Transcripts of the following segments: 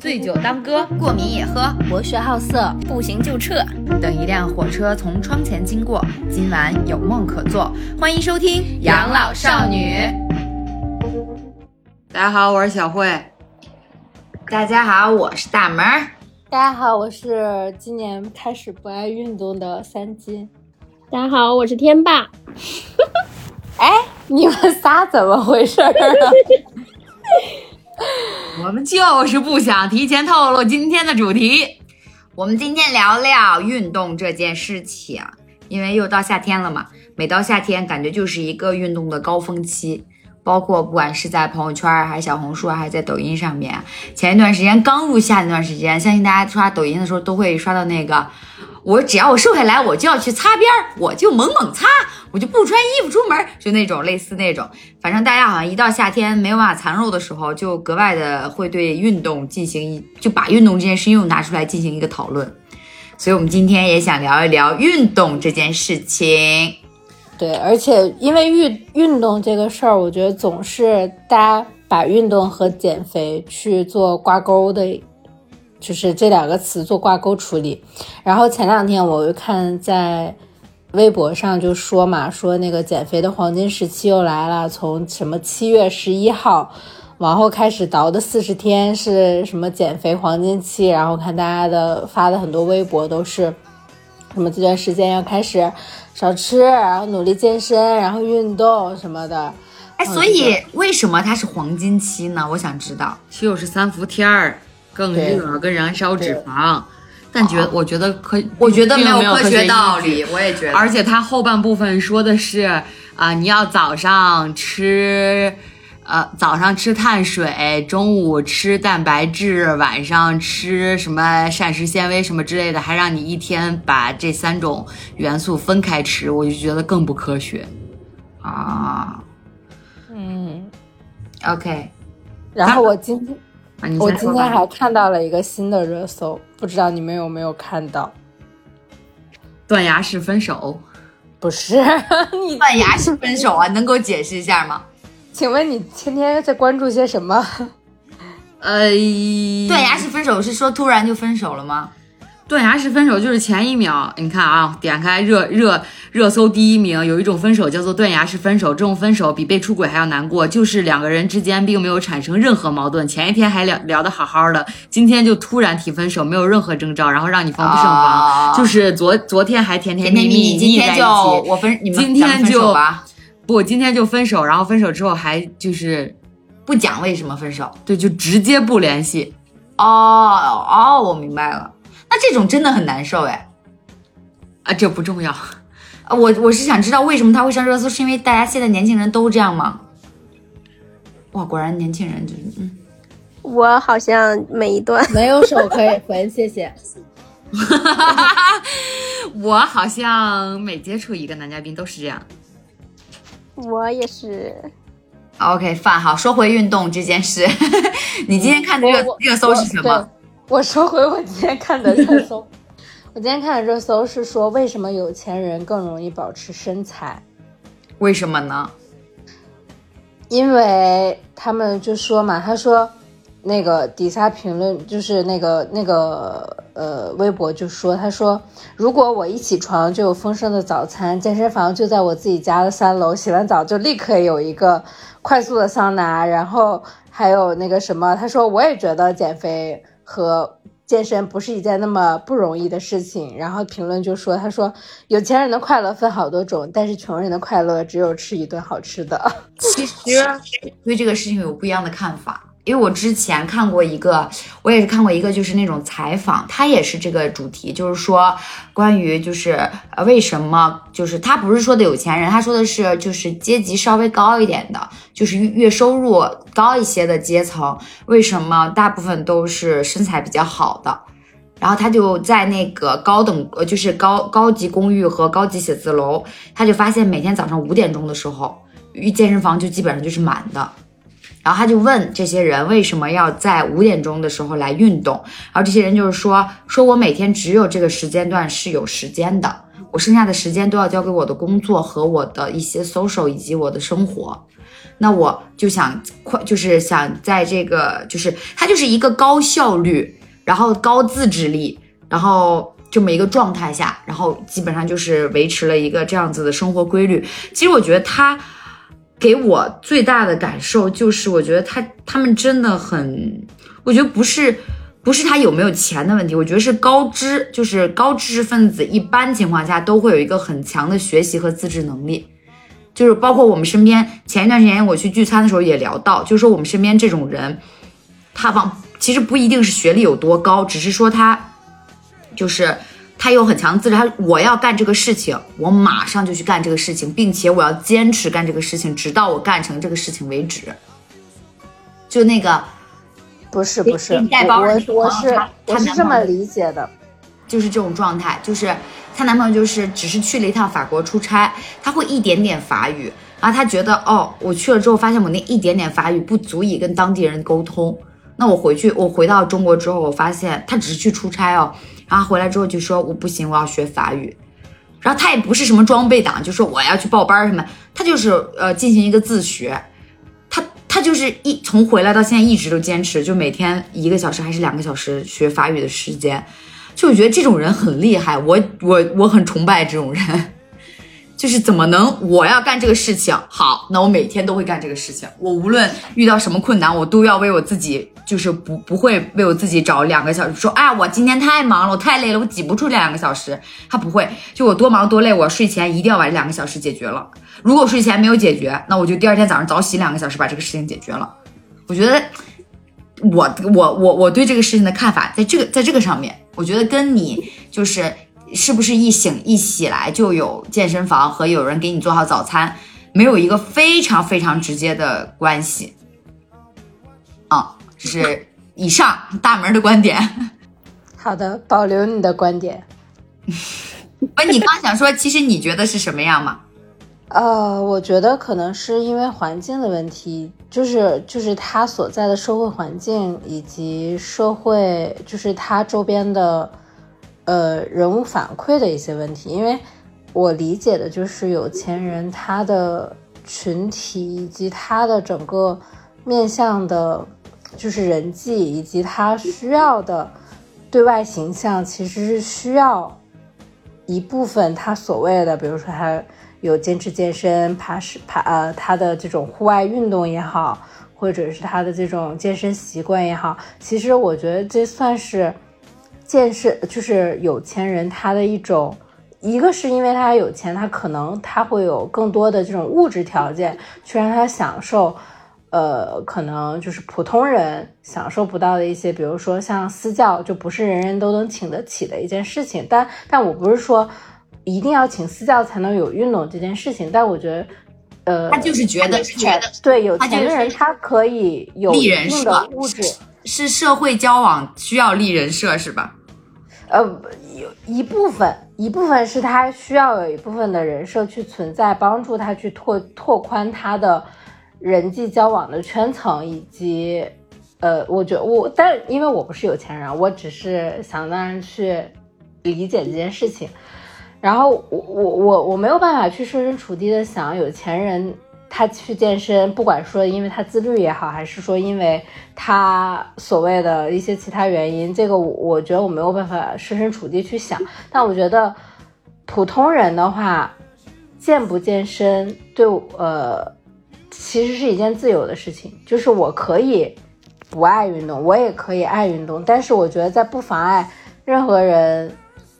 醉酒当歌，过敏也喝，博学好色，不行就撤。等一辆火车从窗前经过，今晚有梦可做。欢迎收听《养老少女》。大家好，我是小慧。大家好，我是大门。大家好，我是今年开始不爱运动的三金。大家好，我是天霸。哎，你们仨怎么回事儿 我们就是不想提前透露今天的主题。我们今天聊聊运动这件事情，因为又到夏天了嘛。每到夏天，感觉就是一个运动的高峰期。包括不管是在朋友圈还是小红书，还是在抖音上面。前一段时间刚入夏那段时间，相信大家刷抖音的时候都会刷到那个。我只要我瘦下来，我就要去擦边儿，我就猛猛擦，我就不穿衣服出门，就那种类似那种。反正大家好像一到夏天没有办法藏肉的时候，就格外的会对运动进行一，就把运动这件事又拿出来进行一个讨论。所以我们今天也想聊一聊运动这件事情。对，而且因为运运动这个事儿，我觉得总是大家把运动和减肥去做挂钩的。就是这两个词做挂钩处理，然后前两天我又看在微博上就说嘛，说那个减肥的黄金时期又来了，从什么七月十一号往后开始倒的四十天是什么减肥黄金期，然后看大家的发的很多微博都是什么这段时间要开始少吃，然后努力健身，然后运动什么的。哎，所以为什么它是黄金期呢？我想知道，七又是三伏天儿。更热，更燃烧脂肪，但觉我觉得科，我觉得没有科学道理，我也觉得。而且它后半部分说的是啊，你要早上吃，呃，早上吃碳水，中午吃蛋白质，晚上吃什么膳食纤维什么之类的，还让你一天把这三种元素分开吃，我就觉得更不科学啊。嗯，OK，然后我今天。我今天还看到了一个新的热搜，不知道你们有没有看到？断崖式分手？不是，你断崖式分手啊？能给我解释一下吗？请问你天天在关注些什么？呃，断崖式分手是说突然就分手了吗？断崖式分手就是前一秒，你看啊，点开热热热搜第一名，有一种分手叫做断崖式分手，这种分手比被出轨还要难过，就是两个人之间并没有产生任何矛盾，前一天还聊聊得好好的，今天就突然提分手，没有任何征兆，然后让你防不胜防，就是昨昨天还甜甜蜜蜜，今天就我分，今天就不，今天就分手，然后分手之后还就是不讲为什么分手，对，就直接不联系，哦哦，我明白了。那这种真的很难受哎，啊，这不重要，啊，我我是想知道为什么他会上热搜，是因为大家现在年轻人都这样吗？哇，果然年轻人就是，嗯，我好像每一段没有手可以回，谢谢。我好像每接触一个男嘉宾都是这样，我也是。OK，饭好，说回运动这件事，你今天看的热热搜是什么？我说回我今天看的热搜，我今天看的热搜是说为什么有钱人更容易保持身材？为什么呢？因为他们就说嘛，他说那个底下评论就是那个那个呃微博就说，他说如果我一起床就有丰盛的早餐，健身房就在我自己家的三楼，洗完澡就立刻有一个快速的桑拿，然后还有那个什么，他说我也觉得减肥。和健身不是一件那么不容易的事情。然后评论就说：“他说有钱人的快乐分好多种，但是穷人的快乐只有吃一顿好吃的。”其实对这个事情有不一样的看法。因为我之前看过一个，我也是看过一个，就是那种采访，他也是这个主题，就是说关于就是呃为什么就是他不是说的有钱人，他说的是就是阶级稍微高一点的，就是月收入高一些的阶层，为什么大部分都是身材比较好的？然后他就在那个高等呃就是高高级公寓和高级写字楼，他就发现每天早上五点钟的时候，健身房就基本上就是满的。然后他就问这些人为什么要在五点钟的时候来运动，然后这些人就是说，说我每天只有这个时间段是有时间的，我剩下的时间都要交给我的工作和我的一些 social 以及我的生活。那我就想快，就是想在这个，就是他就是一个高效率，然后高自制力，然后这么一个状态下，然后基本上就是维持了一个这样子的生活规律。其实我觉得他给我最大的感受就是，我觉得他他们真的很，我觉得不是。不是他有没有钱的问题，我觉得是高知，就是高知识分子，一般情况下都会有一个很强的学习和自制能力。就是包括我们身边，前一段时间我去聚餐的时候也聊到，就是说我们身边这种人，他往其实不一定是学历有多高，只是说他就是他有很强的自制，他我要干这个事情，我马上就去干这个事情，并且我要坚持干这个事情，直到我干成这个事情为止。就那个。不是不是，我我是我是这么理解的。就是这种状态，就是她男朋友就是只是去了一趟法国出差，他会一点点法语，然后他觉得哦，我去了之后发现我那一点点法语不足以跟当地人沟通，那我回去我回到中国之后，我发现他只是去出差哦，然后回来之后就说我不行，我要学法语，然后他也不是什么装备党，就说我要去报班什么，他就是呃进行一个自学，他他就是一从回来到现在一直都坚持，就每天一个小时还是两个小时学法语的时间，就我觉得这种人很厉害，我我我很崇拜这种人，就是怎么能我要干这个事情，好，那我每天都会干这个事情，我无论遇到什么困难，我都要为我自己，就是不不会为我自己找两个小时，说哎，我今天太忙了，我太累了，我挤不出这两个小时，他不会，就我多忙多累，我睡前一定要把这两个小时解决了。如果睡前没有解决，那我就第二天早上早起两个小时把这个事情解决了。我觉得我我我我对这个事情的看法，在这个在这个上面，我觉得跟你就是是不是一醒一起来就有健身房和有人给你做好早餐，没有一个非常非常直接的关系。啊，这是以上大门的观点。好的，保留你的观点。不，你刚想说，其实你觉得是什么样吗？呃，我觉得可能是因为环境的问题，就是就是他所在的社会环境以及社会，就是他周边的呃人物反馈的一些问题。因为我理解的就是有钱人他的群体以及他的整个面向的，就是人际以及他需要的对外形象，其实是需要一部分他所谓的，比如说他。有坚持健身、爬是爬呃，他的这种户外运动也好，或者是他的这种健身习惯也好，其实我觉得这算是健身，就是有钱人他的一种。一个是因为他有钱，他可能他会有更多的这种物质条件去让他享受，呃，可能就是普通人享受不到的一些，比如说像私教，就不是人人都能请得起的一件事情。但但我不是说。一定要请私教才能有运动这件事情，但我觉得，呃，他就是觉得觉得对有钱的人他可以有立人一定的物质，是社会交往需要立人设是吧？呃，有一部分一部分是他需要有一部分的人设去存在，帮助他去拓拓宽他的人际交往的圈层，以及呃，我觉得我，但因为我不是有钱人，我只是想当然去理解这件事情。然后我我我我没有办法去设身处地的想有钱人他去健身，不管说因为他自律也好，还是说因为他所谓的一些其他原因，这个我觉得我没有办法设身处地去想。但我觉得普通人的话，健不健身对呃其实是一件自由的事情，就是我可以不爱运动，我也可以爱运动，但是我觉得在不妨碍任何人。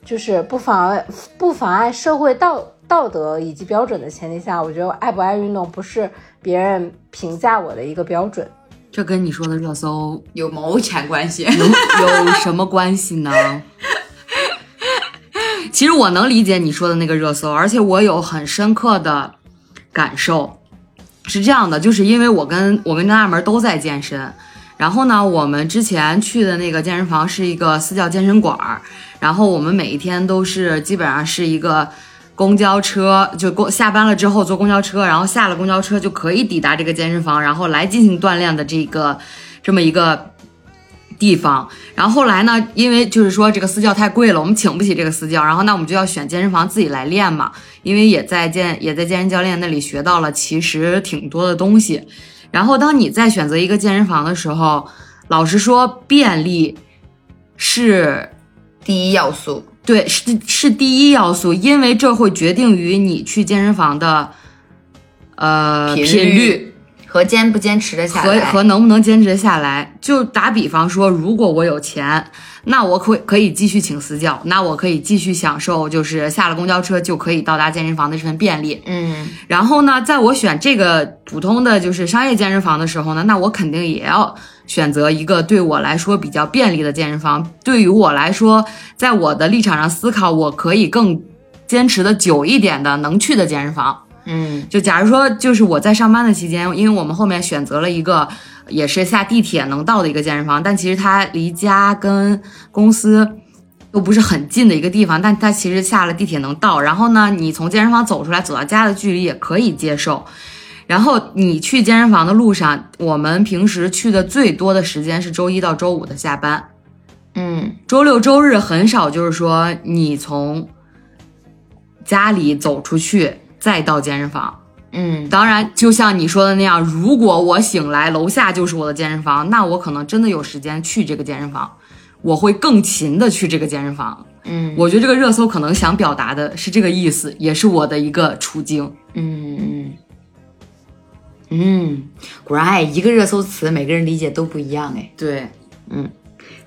就是不妨碍不妨碍社会道道德以及标准的前提下，我觉得爱不爱运动不是别人评价我的一个标准。这跟你说的热搜有毛钱关系？有有什么关系呢？其实我能理解你说的那个热搜，而且我有很深刻的感受。是这样的，就是因为我跟我跟张大门都在健身，然后呢，我们之前去的那个健身房是一个私教健身馆儿。然后我们每一天都是基本上是一个公交车，就公下班了之后坐公交车，然后下了公交车就可以抵达这个健身房，然后来进行锻炼的这个这么一个地方。然后后来呢，因为就是说这个私教太贵了，我们请不起这个私教，然后那我们就要选健身房自己来练嘛。因为也在健也在健身教练那里学到了其实挺多的东西。然后当你在选择一个健身房的时候，老实说，便利是第一要素。对，是是第一要素，因为这会决定于你去健身房的呃频频率和坚不坚持的下和来。和能不能坚持下来。就打比方说，如果我有钱，那我可可以继续请私教，那我可以继续享受就是下了公交车就可以到达健身房的这份便利。嗯然后呢，在我选这个普通的就是商业健身房的时候呢，那我肯定也要选择一个对我来说比较便利的健身房。对于我来说，在我的立场上思考，我可以更坚持的久一点的能去的健身房。嗯就假如说，就是我在上班的期间，因为我们后面选择了一个也是下地铁能到的一个健身房，但其实它离家跟公司又不是很近的一个地方，但它其实下了地铁能到。然后呢，你从健身房走出来，走到家的距离也可以接受。然后你去健身房的路上，我们平时去的最多的时间是周一到周五的下班，嗯周六周日很少，就是说你从家里走出去再到健身房。嗯当然，就像你说的那样，如果我醒来楼下就是我的健身房，那我可能真的有时间去这个健身房，我会更勤的去这个健身房。嗯我觉得这个热搜可能想表达的是这个意思，也是我的一个处境。嗯嗯嗯，果然哎，一个热搜词每个人理解都不一样哎。对，嗯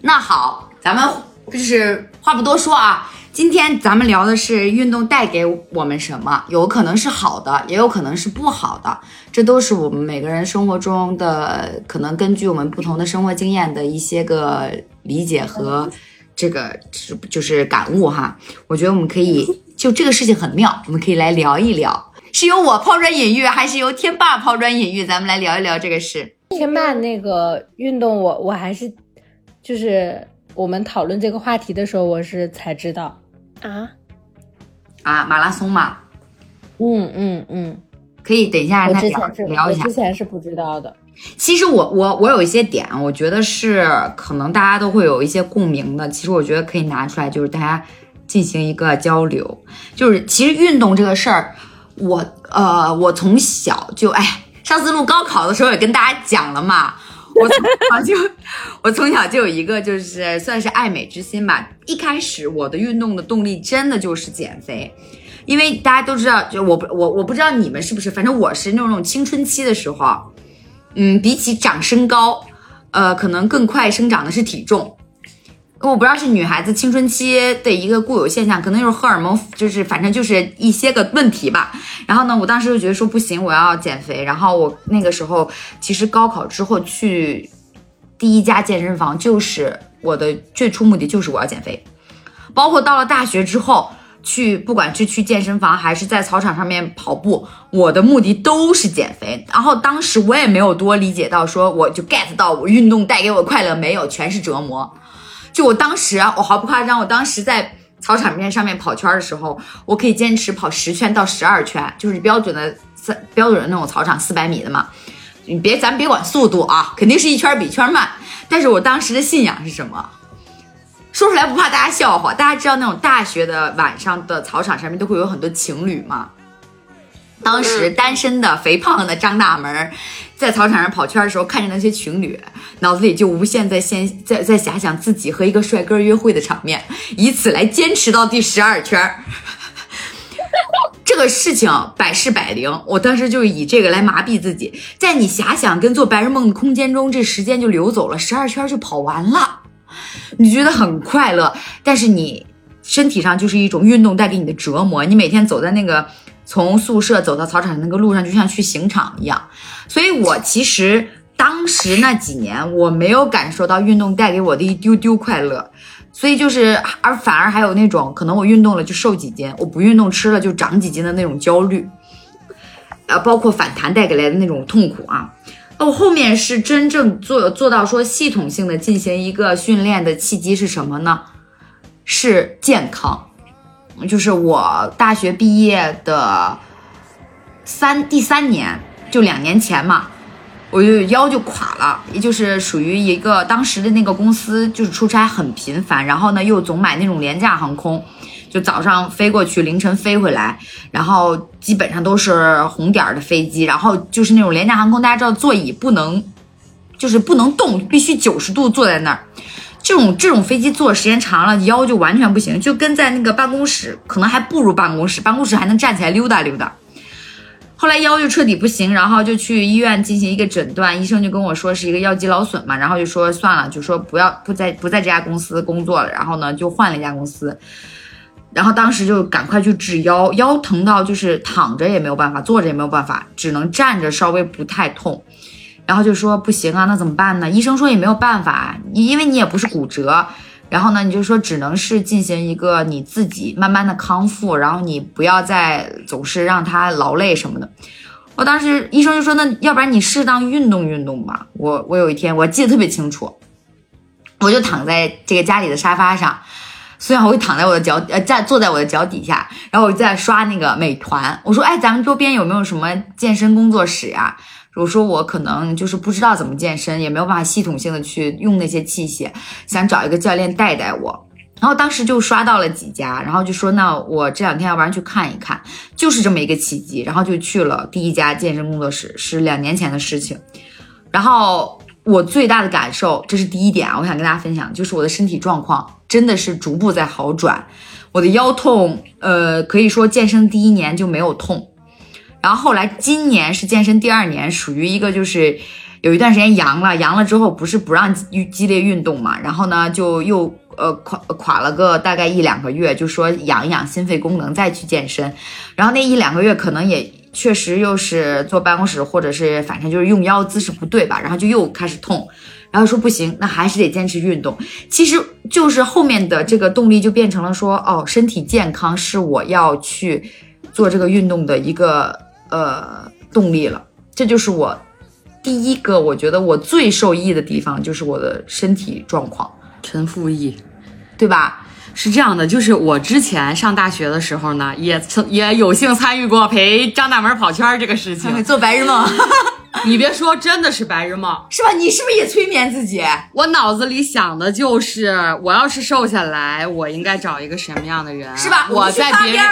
那好，咱们就是话不多说啊，今天咱们聊的是运动带给我们什么，有可能是好的，也有可能是不好的，这都是我们每个人生活中的可能根据我们不同的生活经验的一些个理解和 这个就是感悟哈。我觉得我们可以就这个事情很妙，我们可以来聊一聊，是由我抛砖引玉，还是由天霸抛砖引玉？咱们来聊一聊这个事。天霸那个运动我，我还是就是我们讨论这个话题的时候，我是才知道。啊，啊，马拉松嘛，嗯嗯嗯，可以等一下让他聊聊一下之。前是不知道的。其实我我我有一些点，我觉得是可能大家都会有一些共鸣的。其实我觉得可以拿出来，就是大家进行一个交流。就是其实运动这个事儿，我呃我从小就哎，上次录高考的时候也跟大家讲了嘛。我从小就我从小就有一个就是算是爱美之心吧。一开始我的运动的动力真的就是减肥。因为大家都知道，就我不我我不知道你们是不是，反正我是那种青春期的时候，嗯，比起长身高，呃，可能更快生长的是体重。我不知道是女孩子青春期的一个固有现象，可能就是荷尔蒙，就是反正就是一些个问题吧。然后呢，我当时就觉得说不行，我要减肥。然后我那个时候其实高考之后去第一家健身房，就是我的最初目的就是我要减肥。包括到了大学之后，去不管是去健身房还是在操场上面跑步，我的目的都是减肥。然后当时我也没有多理解到说我就 get 到我运动带给我快乐没有，全是折磨。就我当时，我毫不夸张，我当时在操场面上面跑圈的时候，我可以坚持跑十圈到十二圈，就是标准的三标准的那种操场四百米的嘛。你别咱别管速度啊，肯定是一圈比圈慢。但是我当时的信仰是什么？说出来不怕大家笑话。大家知道那种大学的晚上的操场上面都会有很多情侣吗？当时单身的肥胖的张大门儿在操场上跑圈的时候，看着那些情侣，脑子里就无限在现在在遐想自己和一个帅哥约会的场面，以此来坚持到第十二圈儿。这个事情百试百灵，我当时就以这个来麻痹自己，在你遐想跟做白日梦的空间中，这时间就流走了，十二圈就跑完了，你觉得很快乐，但是你身体上就是一种运动带给你的折磨，你每天走在那个从宿舍走到操场那个路上，就像去刑场一样。所以我其实当时那几年，我没有感受到运动带给我的一丢丢快乐。所以就是，而反而还有那种可能我运动了就瘦几斤，我不运动吃了就长几斤的那种焦虑，呃，包括反弹带给来的那种痛苦啊。那我后面是真正做做到说系统性的进行一个训练的契机是什么呢？是健康，就是我大学毕业的三第三年，就两年前嘛，我就腰就垮了，也就是属于一个当时的那个公司就是出差很频繁，然后呢又总买那种廉价航空，就早上飞过去，凌晨飞回来，然后基本上都是红点儿的飞机，然后就是那种廉价航空，大家知道座椅不能就是不能动，必须九十度坐在那儿。这种这种飞机坐时间长了，腰就完全不行，就跟在那个办公室，可能还不如办公室，办公室还能站起来溜达溜达。后来腰就彻底不行，然后就去医院进行一个诊断，医生就跟我说是一个腰肌劳损嘛，然后就说算了，就说不要不在不在这家公司工作了，然后呢就换了一家公司，然后当时就赶快去治腰，腰疼到就是躺着也没有办法，坐着也没有办法，只能站着稍微不太痛，然后就说不行啊，那怎么办呢？医生说也没有办法，因为你也不是骨折。然后呢，你就说只能是进行一个你自己慢慢的康复，然后你不要再总是让他劳累什么的。我当时医生就说，那要不然你适当运动运动吧。我我有一天我记得特别清楚，我就躺在这个家里的沙发上，孙小辉躺在我的脚呃在坐在我的脚底下，然后我就在刷那个美团。我说，哎，咱们周边有没有什么健身工作室呀我说我可能就是不知道怎么健身，也没有办法系统性的去用那些器械，想找一个教练带带我。然后当时就刷到了几家，然后就说那我这两天要不然去看一看，就是这么一个契机，然后就去了第一家健身工作室，是两年前的事情。然后我最大的感受，这是第一点啊，我想跟大家分享，就是我的身体状况真的是逐步在好转，我的腰痛，呃，可以说健身第一年就没有痛。然后后来今年是健身第二年，属于一个就是有一段时间阳了，阳了之后不是不让激激烈运动嘛，然后呢就又呃垮垮了个大概一两个月，就说养一养心肺功能再去健身，然后那一两个月可能也确实又是坐办公室或者是反正就是用腰姿势不对吧，然后就又开始痛，然后说不行，那还是得坚持运动。其实就是后面的这个动力就变成了说，哦，身体健康是我要去做这个运动的一个。呃，动力了，这就是我第一个，我觉得我最受益的地方就是我的身体状况，陈复义，对吧？是这样的，就是我之前上大学的时候呢，也曾也有幸参与过陪张大门跑圈这个事情，做白日梦。你别说，真的是白日梦，是吧？你是不是也催眠自己？我脑子里想的就是，我要是瘦下来，我应该找一个什么样的人？是吧？我在别人，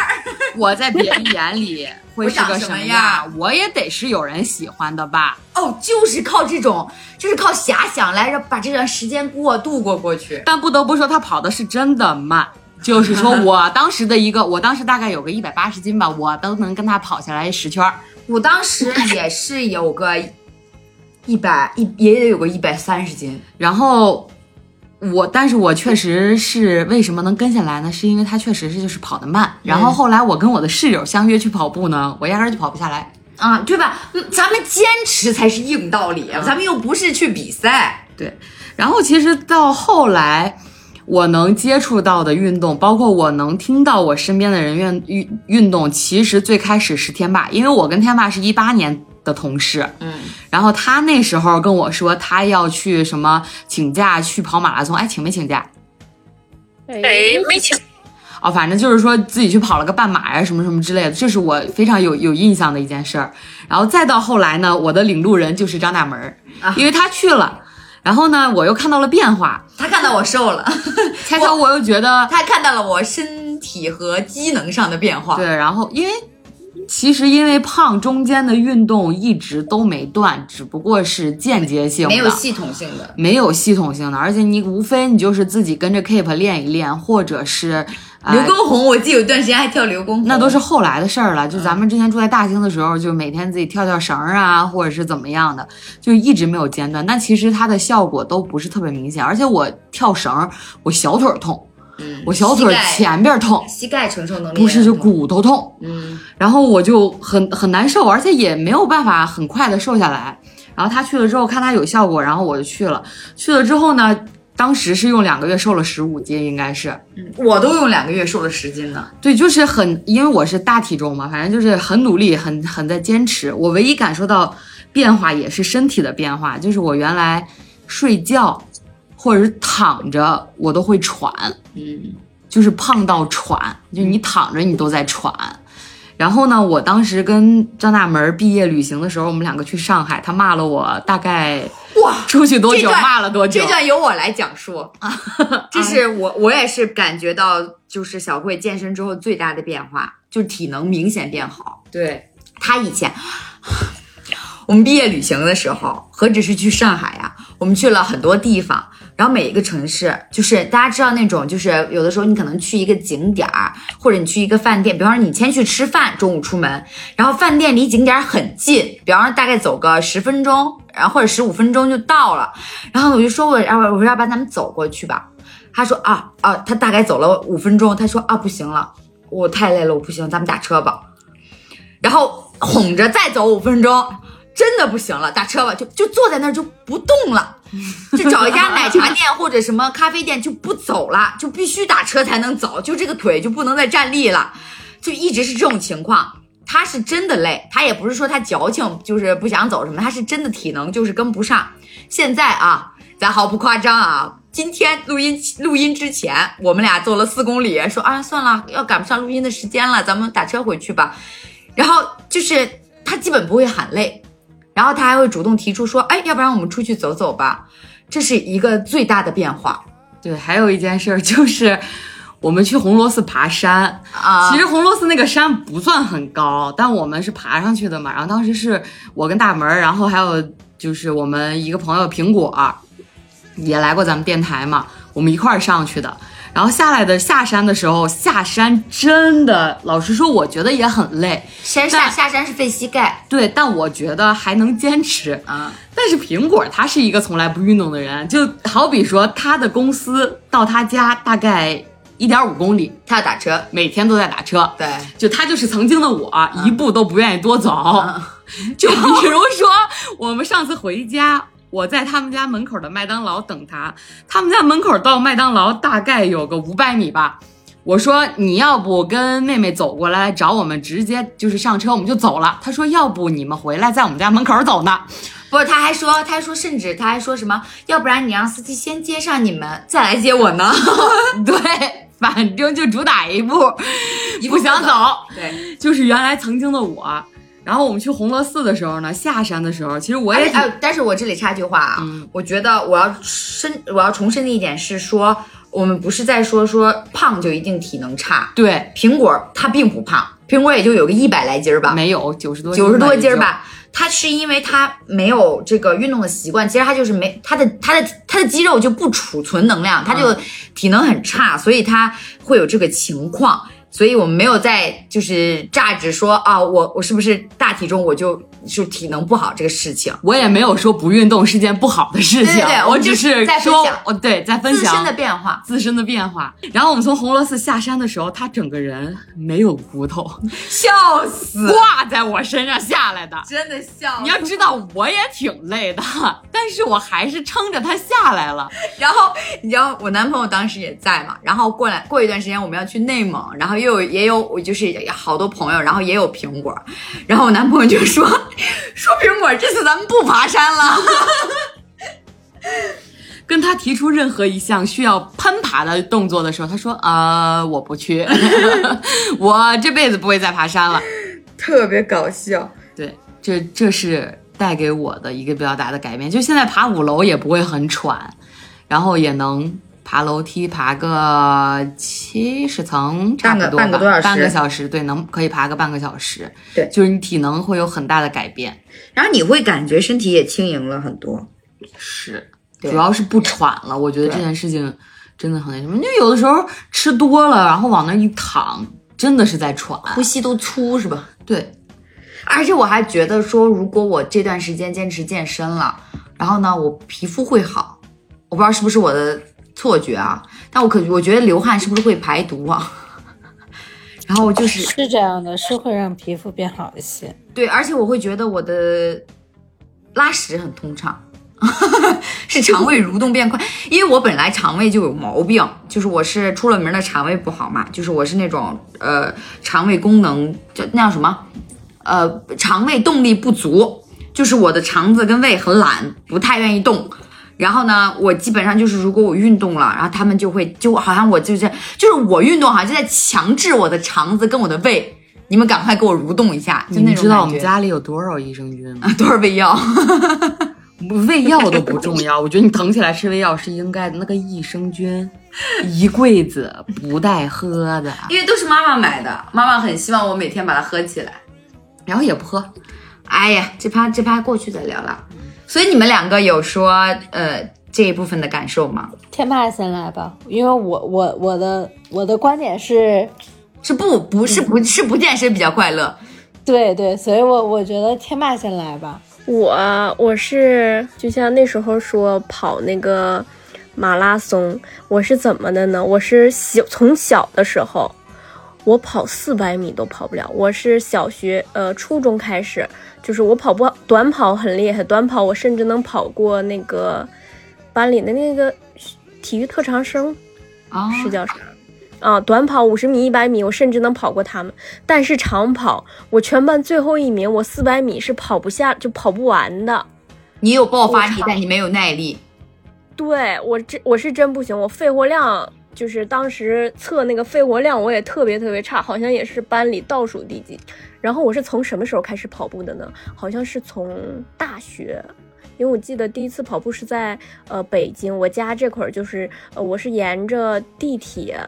我在别人眼里 会是个什么样？我也得是有人喜欢的吧？哦，就是靠这种，就是靠遐想来着，把这段时间过渡过过去。但不得不说，他跑的是真的慢，就是说 我当时的一个，我当时大概有个一百八十斤吧，我都能跟他跑下来十圈。我当时也是有个一百一，也得有个一百三十斤。然后我，但是我确实是为什么能跟下来呢？是因为他确实是就是跑得慢。然后后来我跟我的室友相约去跑步呢，我压根就跑不下来啊，对吧？咱们坚持才是硬道理，咱们又不是去比赛。对。然后其实到后来。我能接触到的运动，包括我能听到我身边的人运运运动，其实最开始是天霸，因为我跟天霸是一八年的同事，嗯，然后他那时候跟我说他要去什么请假去跑马拉松，哎，请没请假？哎，没请。哦，反正就是说自己去跑了个半马呀，什么什么之类的，这是我非常有有印象的一件事儿。然后再到后来呢，我的领路人就是张大门，因为他去了。然后呢，我又看到了变化。他看到我瘦了，恰巧我又觉得 他看到了我身体和机能上的变化。对，然后因为其实因为胖，中间的运动一直都没断，只不过是间接性的，没有系统性的，没有系统性的。而且你无非你就是自己跟着 Keep 练一练，或者是。刘畊宏，我记得有段时间还跳刘畊宏，那都是后来的事儿了。就咱们之前住在大兴的时候，就每天自己跳跳绳啊，或者是怎么样的，就一直没有间断。那其实它的效果都不是特别明显，而且我跳绳，我小腿痛，嗯，我小腿前边痛，膝盖承受能力不是就骨头痛，嗯，然后我就很很难受，而且也没有办法很快的瘦下来。然后他去了之后，看他有效果，然后我就去了。去了之后呢？当时是用两个月瘦了十五斤，应该是，嗯，我都用两个月瘦了十斤呢。对，就是很，因为我是大体重嘛，反正就是很努力，很很在坚持。我唯一感受到变化也是身体的变化，就是我原来睡觉或者是躺着我都会喘，嗯，就是胖到喘，就你躺着你都在喘。然后呢，我当时跟张大门毕业旅行的时候，我们两个去上海，他骂了我大概哇，出去多久骂了多久这。段由我来讲述啊，这是我我也是感觉到，就是小慧健身之后最大的变化，就是体能明显变好。对，她以前，我们毕业旅行的时候，何止是去上海呀、我们去了很多地方，然后每一个城市，就是大家知道那种，就是有的时候你可能去一个景点儿，或者你去一个饭店，比方说你先去吃饭，中午出门，然后饭店离景点很近，比方说大概走个十分钟，然后或者十五分钟就到了，然后我就说我，要不我说要不然咱们走过去吧，他说啊啊，他大概走了五分钟，他说啊不行了，我太累了，我不行，咱们打车吧。然后哄着再走五分钟，真的不行了，打车吧，就就坐在那儿就不动了，就找一家奶茶店或者什么咖啡店就不走了，就必须打车才能走，就这个腿就不能再站立了，就一直是这种情况。他是真的累，他也不是说他矫情，就是不想走什么，他是真的体能就是跟不上。现在啊，咱毫不夸张啊，今天录音录音之前，我们俩走了四公里，说啊算了，要赶不上录音的时间了，咱们打车回去吧。然后就是他基本不会喊累，然后他还会主动提出说，哎，要不然我们出去走走吧。这是一个最大的变化对，还有一件事儿就是，我们去红螺寺爬山。啊。其实红螺寺那个山不算很高，但我们是爬上去的嘛。然后当时是我跟大门儿，然后还有就是我们一个朋友苹果，也来过咱们电台嘛，我们一块儿上去的。然后下来的下山的时候，下山真的，老实说，我觉得也很累。山下下山是费膝盖对，但我觉得还能坚持。啊，但是苹果他是一个从来不运动的人，就好比说他的公司到他家大概一点五公里，他要打车，每天都在打车。对，就他就是曾经的我，一步都不愿意多走。嗯就比如说，我们上次回家，我在他们家门口的麦当劳等他，他们家门口到麦当劳大概有个五百米吧。我说你要不跟妹妹走过来找我们，直接就是上车我们就走了。他说要不你们回来在我们家门口走呢。不是，他还说，他还说，甚至他还说什么，要不然你让司机先接上你们，再来接我呢？对，反正就主打一步，不想走走。对，就是原来曾经的我。然后我们去红螺寺的时候呢，下山的时候，其实我也哎，但是我这里插句话啊，嗯我觉得我要深，我要重申的一点是说，我们不是在说说胖就一定体能差，对，苹果它并不胖，苹果也就有个一百来斤儿吧，没有九十多九十多斤儿吧。吧。它是因为它没有这个运动的习惯，其实它就是没它的它的它的肌肉就不储存能量，它就体能很差，所以它会有这个情况。所以我们没有在就是榨汁说啊，我我是不是大体重我就就体能不好这个事情，我也没有说不运动是件不好的事情，对对对我只是在分说享，哦，对，在分享自身的变化。自身的变化。然后我们从红螺寺下山的时候，他整个人没有骨头，笑死，挂在我身上下来的。真的笑你要知道，我也挺累的，但是我还是撑着他下来了。然后你知道我男朋友当时也在嘛，然后过来过一段时间我们要去内蒙，然后又有也有我就是好多朋友，然后也有苹果，然后我男朋友就说说苹果这次咱们不爬山了，跟他提出任何一项需要攀爬的动作的时候，他说：“呃，我不去，我这辈子不会再爬山了。特别搞笑。”对，这这是带给我的一个比较大的改变，就现在爬五楼也不会很喘，然后也能爬楼梯爬个七十层，差不多吧半个半个多小时半个小时，对，能可以爬个半个小时，对就是你体能会有很大的改变，然后你会感觉身体也轻盈了很多。是，主要是不喘了，我觉得这件事情真的很那什么，就有的时候吃多了，然后往那一躺，真的是在喘，呼吸都粗是吧？对，而且我还觉得说，如果我这段时间坚持健身了，然后呢，我皮肤会好。我不知道是不是我的错觉啊，但我可我觉得流汗是不是会排毒啊？然后就是是这样的，是会让皮肤变好一些。对，而且我会觉得我的拉屎很通畅，是肠胃蠕动变快。因为我本来肠胃就有毛病，就是我是出了名的肠胃不好嘛，就是我是那种呃肠胃功能叫那叫什么呃肠胃动力不足，就是我的肠子跟胃很懒，不太愿意动。然后呢，我基本上就是如果我运动了，然后他们就会就好像我就是就是我运动好像就在强制我的肠子跟我的胃你们赶快给我蠕动一下，就你们知道我们家里有多少益生菌吗？多少味药？胃药都不重要，我觉得你疼起来吃胃药是应该的。那个益生菌，一柜子不带喝的，因为都是妈妈买的，妈妈很希望我每天把它喝起来。然后也不喝。哎呀，这趴这趴过去再聊了。所以你们两个有说呃这一部分的感受吗？天霸先来吧，因为我我我的我的观点是，是不不是不是不健身比较快乐？对对，所以我我觉得天霸先来吧。我我是就像那时候说跑那个马拉松，我是怎么的呢？我是小从小的时候，我跑四百米都跑不了。我是小学呃初中开始，就是我跑步短跑很厉害，短跑我甚至能跑过那个班里的那个体育特长生，啊是叫啥？啊，短跑五十米、一百米，我甚至能跑过他们。但是长跑，我全班最后一名，我四百米是跑不下，就跑不完的。你有爆发力我，但你没有耐力。对我真我是真不行，我肺活量就是当时测那个肺活量，我也特别特别差，好像也是班里倒数第几。然后我是从什么时候开始跑步的呢？好像是从大学。因为我记得第一次跑步是在呃北京，我家这块儿就是呃我是沿着地铁，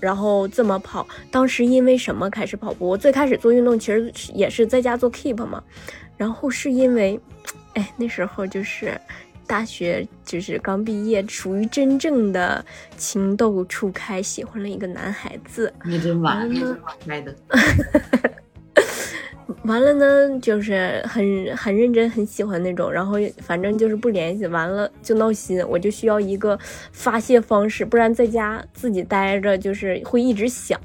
然后这么跑。当时因为什么开始跑步？我最开始做运动其实也是在家做 keep 嘛，然后是因为，哎那时候就是大学就是刚毕业，属于真正的情窦初开，喜欢了一个男孩子。你真晚，完了开的。完了呢，就是很很认真，很喜欢那种，然后反正就是不联系，完了就闹心，我就需要一个发泄方式，不然在家自己待着就是会一直想。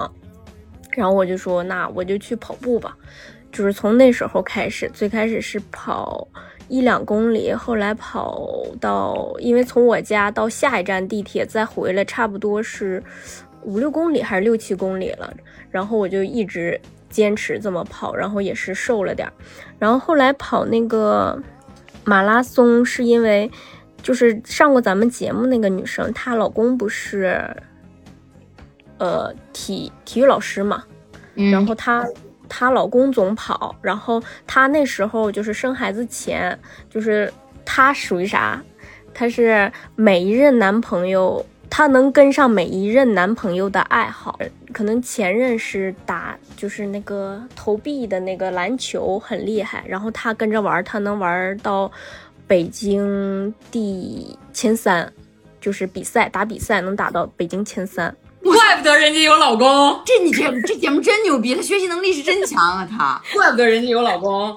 然后我就说，那我就去跑步吧，就是从那时候开始，最开始是跑一两公里，后来跑到，因为从我家到下一站地铁再回来，差不多是五六公里还是六七公里了，然后我就一直坚持这么跑，然后也是瘦了点儿，然后后来跑那个马拉松是因为就是上过咱们节目那个女生，她老公不是呃体体育老师嘛，嗯。然后她她老公总跑，然后她那时候就是生孩子前，就是她属于啥？她是每一任男朋友，她能跟上每一任男朋友的爱好。可能前任是打就是那个投币的那个篮球很厉害，然后她跟着玩，她能玩到北京第前三，就是比赛打比赛能打到北京前三。怪不得人家有老公，这你这这节目真牛逼，他学习能力是真强啊！他怪不得人家有老公。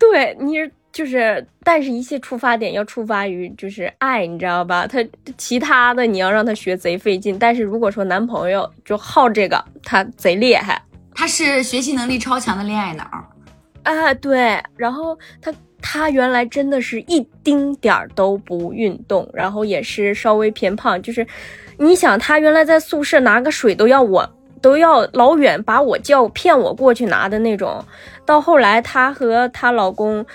对，你就是，但是一切出发点要出发于就是爱，你知道吧？他其他的你要让他学贼费劲，但是如果说男朋友就好这个，他贼厉害他是学习能力超强的恋爱脑。啊，对，然后他。他原来真的是一丁点儿都不运动，然后也是稍微偏胖。就是，你想他原来在宿舍拿个水都要我都要老远把我叫骗我过去拿的那种，到后来她和她老公，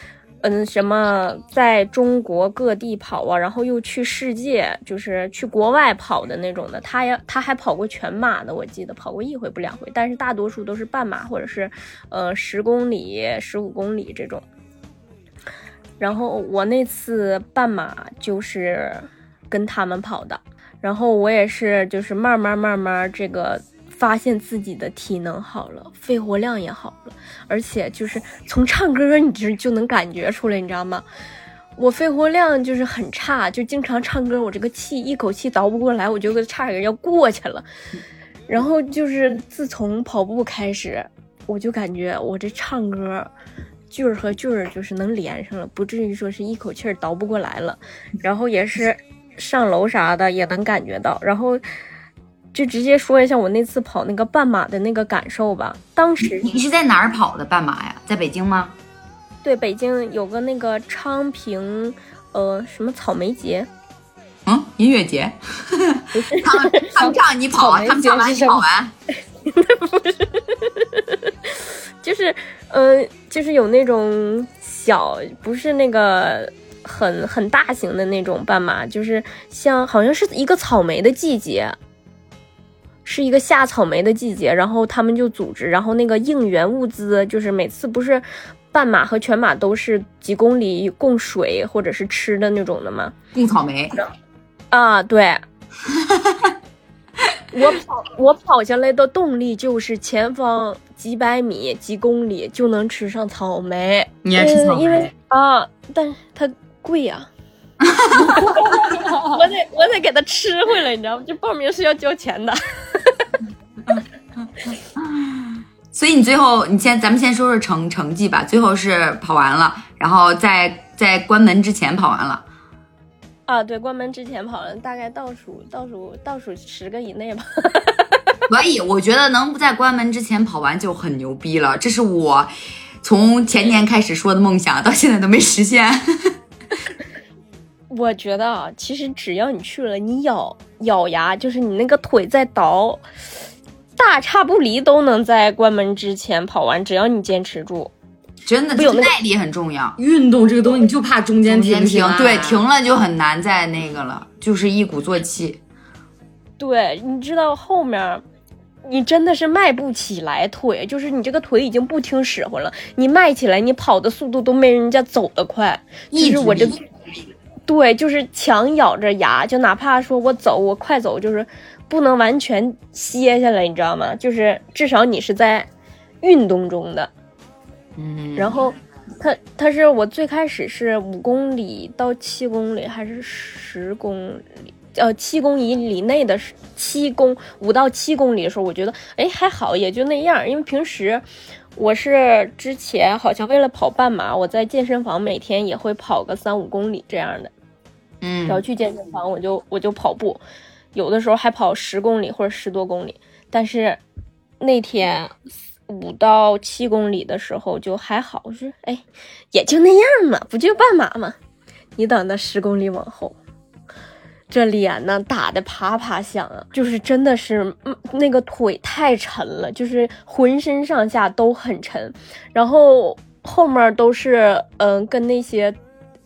嗯，什么在中国各地跑啊，然后又去世界，就是去国外跑的那种的。她也她还跑过全马的，我记得跑过一回不两回，但是大多数都是半马或者是呃十公里、十五公里这种。然后我那次半马就是跟他们跑的，然后我也是就是慢慢慢慢这个发现自己的体能好了，肺活量也好了，而且就是从唱歌你就就能感觉出来，你知道吗？我肺活量就是很差，就经常唱歌，我这个气一口气倒不过来，我就差点要过去了。然后就是自从跑步开始，我就感觉我这唱歌。句儿和句儿就是能连上了，不至于说是一口气儿倒不过来了。然后也是上楼啥的也能感觉到。然后就直接说一下我那次跑那个半马的那个感受吧。当时你是在哪儿跑的半马呀？在北京吗？对，北京有个那个昌平，呃，什么草莓节。嗯，音乐节。不是，他们他们唱你跑，啊他们唱完你跑完。就是，呃，就是有那种小，不是那个很很大型的那种半马，就是像好像是一个草莓的季节，是一个下草莓的季节，然后他们就组织，然后那个应援物资就是每次不是半马和全马都是几公里供水或者是吃的那种的吗？供草莓，啊，对。我跑，我跑下来的动力就是前方几百米、几公里就能吃上草莓。你也吃草莓？因为啊，但是它贵呀、我得我得给它吃回来，你知道吗？这报名是要交钱的。所以你最后，你先咱们先说说成成绩吧。最后是跑完了，然后在在关门之前跑完了。啊，对，关门之前跑了，大概倒数倒数倒数十个以内吧。可以，我觉得能不在关门之前跑完就很牛逼了。这是我从前年开始说的梦想，到现在都没实现。我觉得啊，其实只要你去了，你咬咬牙，就是你那个腿在倒，大差不离都能在关门之前跑完，只要你坚持住。真的，不有耐力很重要。运动这个东西，你就怕中间停，停啊对，停了就很难再那个了，就是一鼓作气。对，你知道后面，你真的是迈不起来腿，就是你这个腿已经不听使唤了，你迈起来，你跑的速度都没人家走得快。就是我这，对，就是强咬着牙，就哪怕说我走，我快走，就是不能完全歇下来，你知道吗？就是至少你是在运动中的。嗯，然后它它是我最开始是五公里到七公里还是十公里？呃，七公里以内的是七公五到七公里的时候，我觉得哎还好，也就那样。因为平时我是之前好像为了跑半马，我在健身房每天也会跑个三五公里这样的。嗯只要去健身房，我就我就跑步，有的时候还跑十公里或者十多公里。但是那天五到七公里的时候就还好，我说哎，也就那样嘛，不就半马嘛。你等到十公里往后，这脸呢打的啪啪响啊，就是真的是嗯那个腿太沉了，就是浑身上下都很沉，然后后面都是嗯、跟那些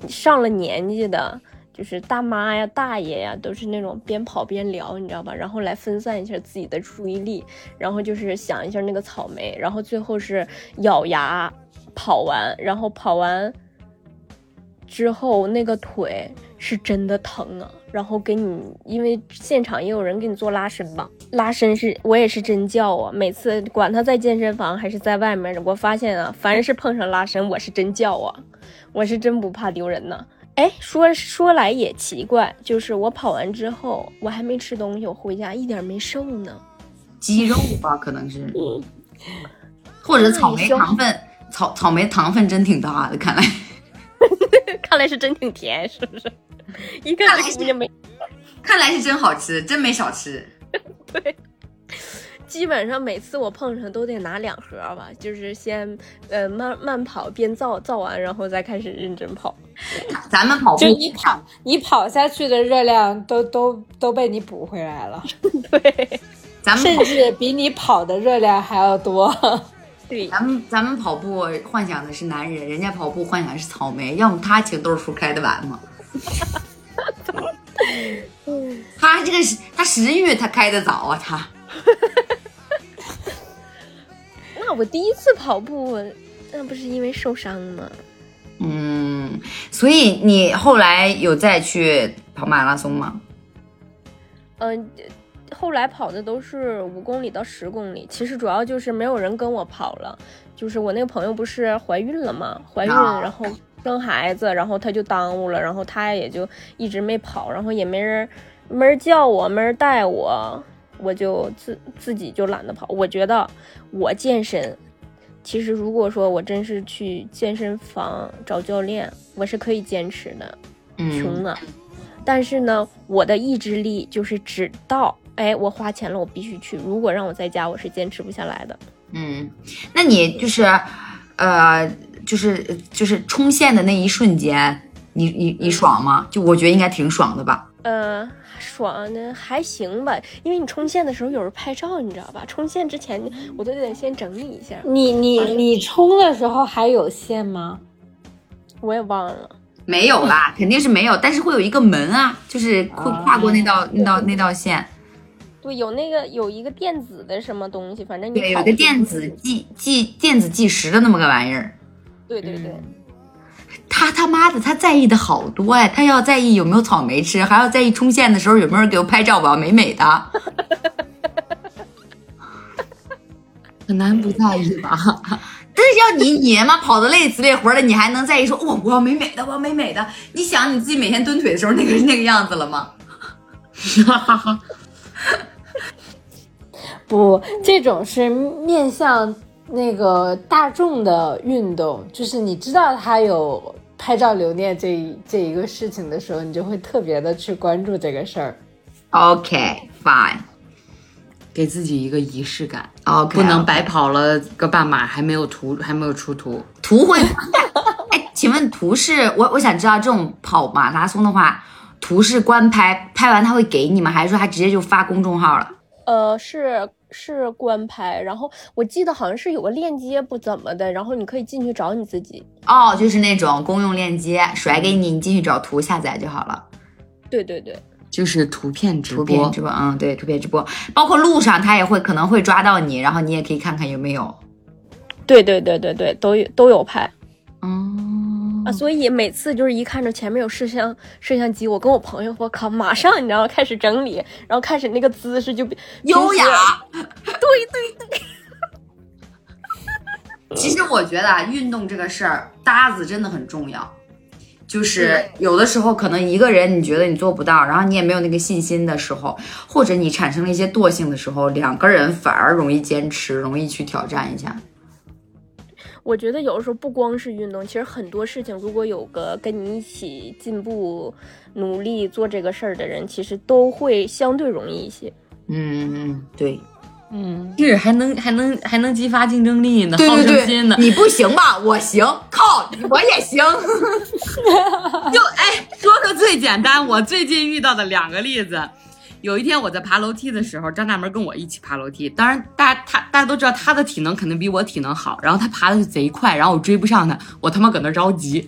上了年纪的。就是大妈呀、大爷呀，都是那种边跑边聊，你知道吧？然后来分散一下自己的注意力，然后就是想一下那个草莓，然后最后是咬牙跑完，然后跑完之后那个腿是真的疼啊，然后给你，因为现场也有人给你做拉伸嘛，拉伸是我也是真叫啊，每次管他在健身房还是在外面，我发现啊，凡是碰上拉伸，我是真叫啊，我是真不怕丢人呐。哎，说说来也奇怪，就是我跑完之后，我还没吃东西，我回家一点没瘦呢。肌肉吧，可能是，或者草莓糖分，草草莓糖分真挺大的，看来。看来是真挺甜，是不是？一看这姑娘没，看来是真好吃，真没少吃。基本上每次我碰上都得拿两盒吧，就是先呃慢慢跑，边造造完，然后再开始认真跑。咱们跑步就你跑，你跑下去的热量都都都被你补回来了，对咱们甚至比你跑的热量还要多。对，咱们咱们跑步幻想的是男人，人家跑步幻想的是草莓，要么他请豆叔开的晚吗？他这个他食欲他开的早啊，他那我第一次跑步，那不是因为受伤吗？嗯，所以你后来有再去跑马拉松吗？嗯、后来跑的都是五公里到十公里，其实主要就是没有人跟我跑了，就是我那个朋友不是怀孕了嘛，怀孕啊然后生孩子，然后他就耽误了，然后他也就一直没跑，然后也没人没人叫我，没人带我，我就自自己就懒得跑。我觉得我健身，其实如果说我真是去健身房找教练，我是可以坚持的，嗯，穷啊。但是呢，我的意志力就是只到，哎，我花钱了，我必须去。如果让我在家，我是坚持不下来的。嗯，那你就是，呃，就是就是冲线的那一瞬间，你你你爽吗？就我觉得应该挺爽的吧。呃，爽呢还行吧，因为你冲线的时候有人拍照，你知道吧？冲线之前我都得先整理一下，你你你冲的时候还有线吗？我也忘了。没有啦，肯定是没有，但是会有一个门啊，就是会跨过那道、那道那道线。对，有那个有一个电子的什么东西，反正你对，有个电子计计电子计时的那么个玩意儿。对对对，他他妈的，他在意的好多呀！他要在意有没有草莓吃，还要在意冲线的时候有没有人给我拍照，我要美美的。很难不在意吧？但是要你你他妈跑的累死累活的，你还能在意说哇我要美美的，我要美美的？你想你自己每天蹲腿的时候那个那个样子了吗？不，这种是面向那个大众的运动，就是你知道它有拍照留念这一这一个事情的时候，你就会特别的去关注这个事儿。OK fine 给自己一个仪式感，OK，不能白跑了个半马还没有图，还没有出图。图会。哎，请问图是我我想知道这种跑马拉松的话，图是官拍，拍完他会给你吗？还是说他直接就发公众号了？呃，是是官拍，然后我记得好像是有个链接不怎么的，然后你可以进去找你自己。哦，就是那种公用链接甩给你，你进去找图下载就好了。对对对，就是图片直图播，片直播，嗯，对，图片直播，包括路上他也会可能会抓到你，然后你也可以看看有没有。对对对对对，都有都有拍嗯啊，所以每次就是一看着前面有摄像摄像机，我跟我朋友，我靠，马上你知道开始整理，然后开始那个姿势就比优雅。对对对，其实我觉得啊，运动这个事儿，搭子真的很重要。就是有的时候可能一个人你觉得你做不到，然后你也没有那个信心的时候，或者你产生了一些惰性的时候，两个人反而容易坚持，容易去挑战一下。我觉得有的时候不光是运动，其实很多事情，如果有个跟你一起进步、努力做这个事儿的人，其实都会相对容易一些。嗯嗯，对，嗯，是还能还能还能激发竞争力呢，好对对对胜心呢。你不行吧？我行，靠，我也行。就哎，说个最简单，我最近遇到的两个例子。有一天我在爬楼梯的时候，张大门跟我一起爬楼梯。当然，大家他大家都知道他的体能肯定比我体能好，然后他爬的是贼快，然后我追不上他，我他妈搁那着急。